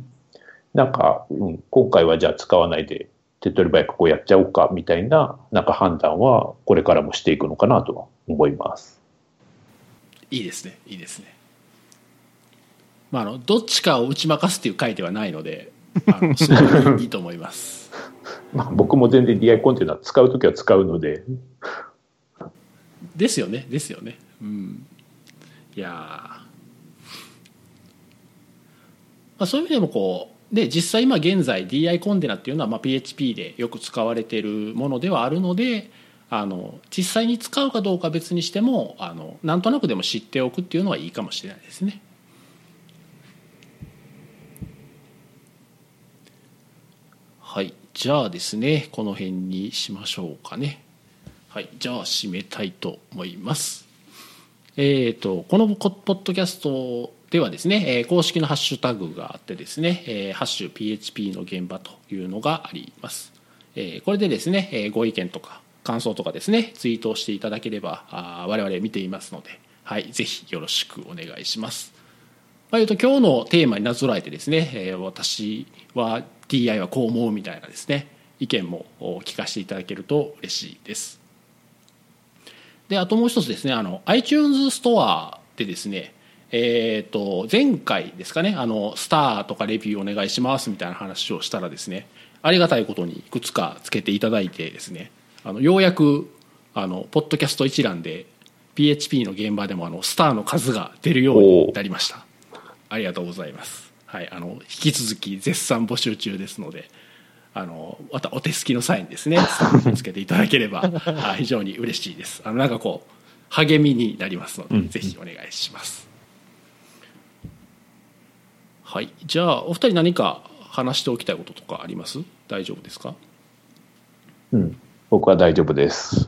なんか、うん、今回はじゃあ使わないで手っ取り早くこうやっちゃおうかみたいななんか判断はこれからもしていくのかなとは思います。いいですねいいですね。まあ、あのどっちかを打ち負かすっていう回ではないのであのすごくいいと思います。まあ僕も全然 DI コンテナ使う時は使うので。ですよねですよね。うん、いやまあ、そういう意味でもこうで実際今現在 DI コンテナっていうのはまあ PHP でよく使われているものではあるのであの実際に使うかどうか別にしてもあのなんとなくでも知っておくっていうのはいいかもしれないですね。はいじゃあですねこの辺にしましょうかね。はいじゃあ締めたいと思います。えっ、ー、とこのポッドキャストではですね、え公式のハッシュタグがあってですね、えハッシュ PHP の現場というのがあります。えこれでですね、えご意見とか感想とかですね、ツイートをしていただければ、あ我々見ていますので、はい、ぜひよろしくお願いします。まあ、いうと今日のテーマになぞらえてですね、え私は DI はこう思うみたいなですね、意見も聞かせていただけると嬉しいです。で、あともう一つですね、あの iTunes ストアでですね、えーと、前回ですかねあのスターとかレビューお願いしますみたいな話をしたらですねありがたいことにいくつかつけていただいてですねあのようやくあのポッドキャスト一覧で PHP の現場でもあのスターの数が出るようになりましたありがとうございますはいあの引き続き絶賛募集中ですのであのまたお手すきの際にですねつけていただければ 非常に嬉しいです。あのなんかこう励みになりますので、うん、ぜひお願いします。はいじゃあお二人何か話しておきたいこととかあります？大丈夫ですか？うん僕は大丈夫です。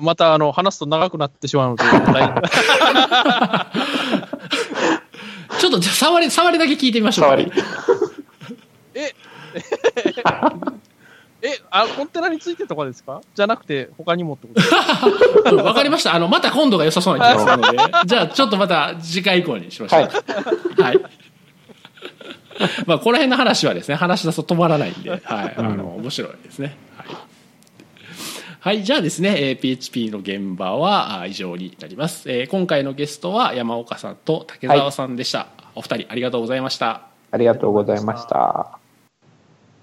またあの話すと長くなってしまうので ちょっとじゃあ触り触りだけ聞いてみましょう触り え え、あ、コンテナについてとかですか？じゃなくて、他にもってこと？わかりました。あの、また今度が良さそうな気がするので、じゃあ、ちょっとまた次回以降にしましょう。はい。はい。まあ、この辺の話はですね、話し出すと止まらないんで、はい。あの、面白いですね。はい。じゃあですね、えー、PHP の現場は以上になります、えー。今回のゲストは山岡さんと竹澤さんでした。はい、お二人ありがとうございました。ありがとうございました。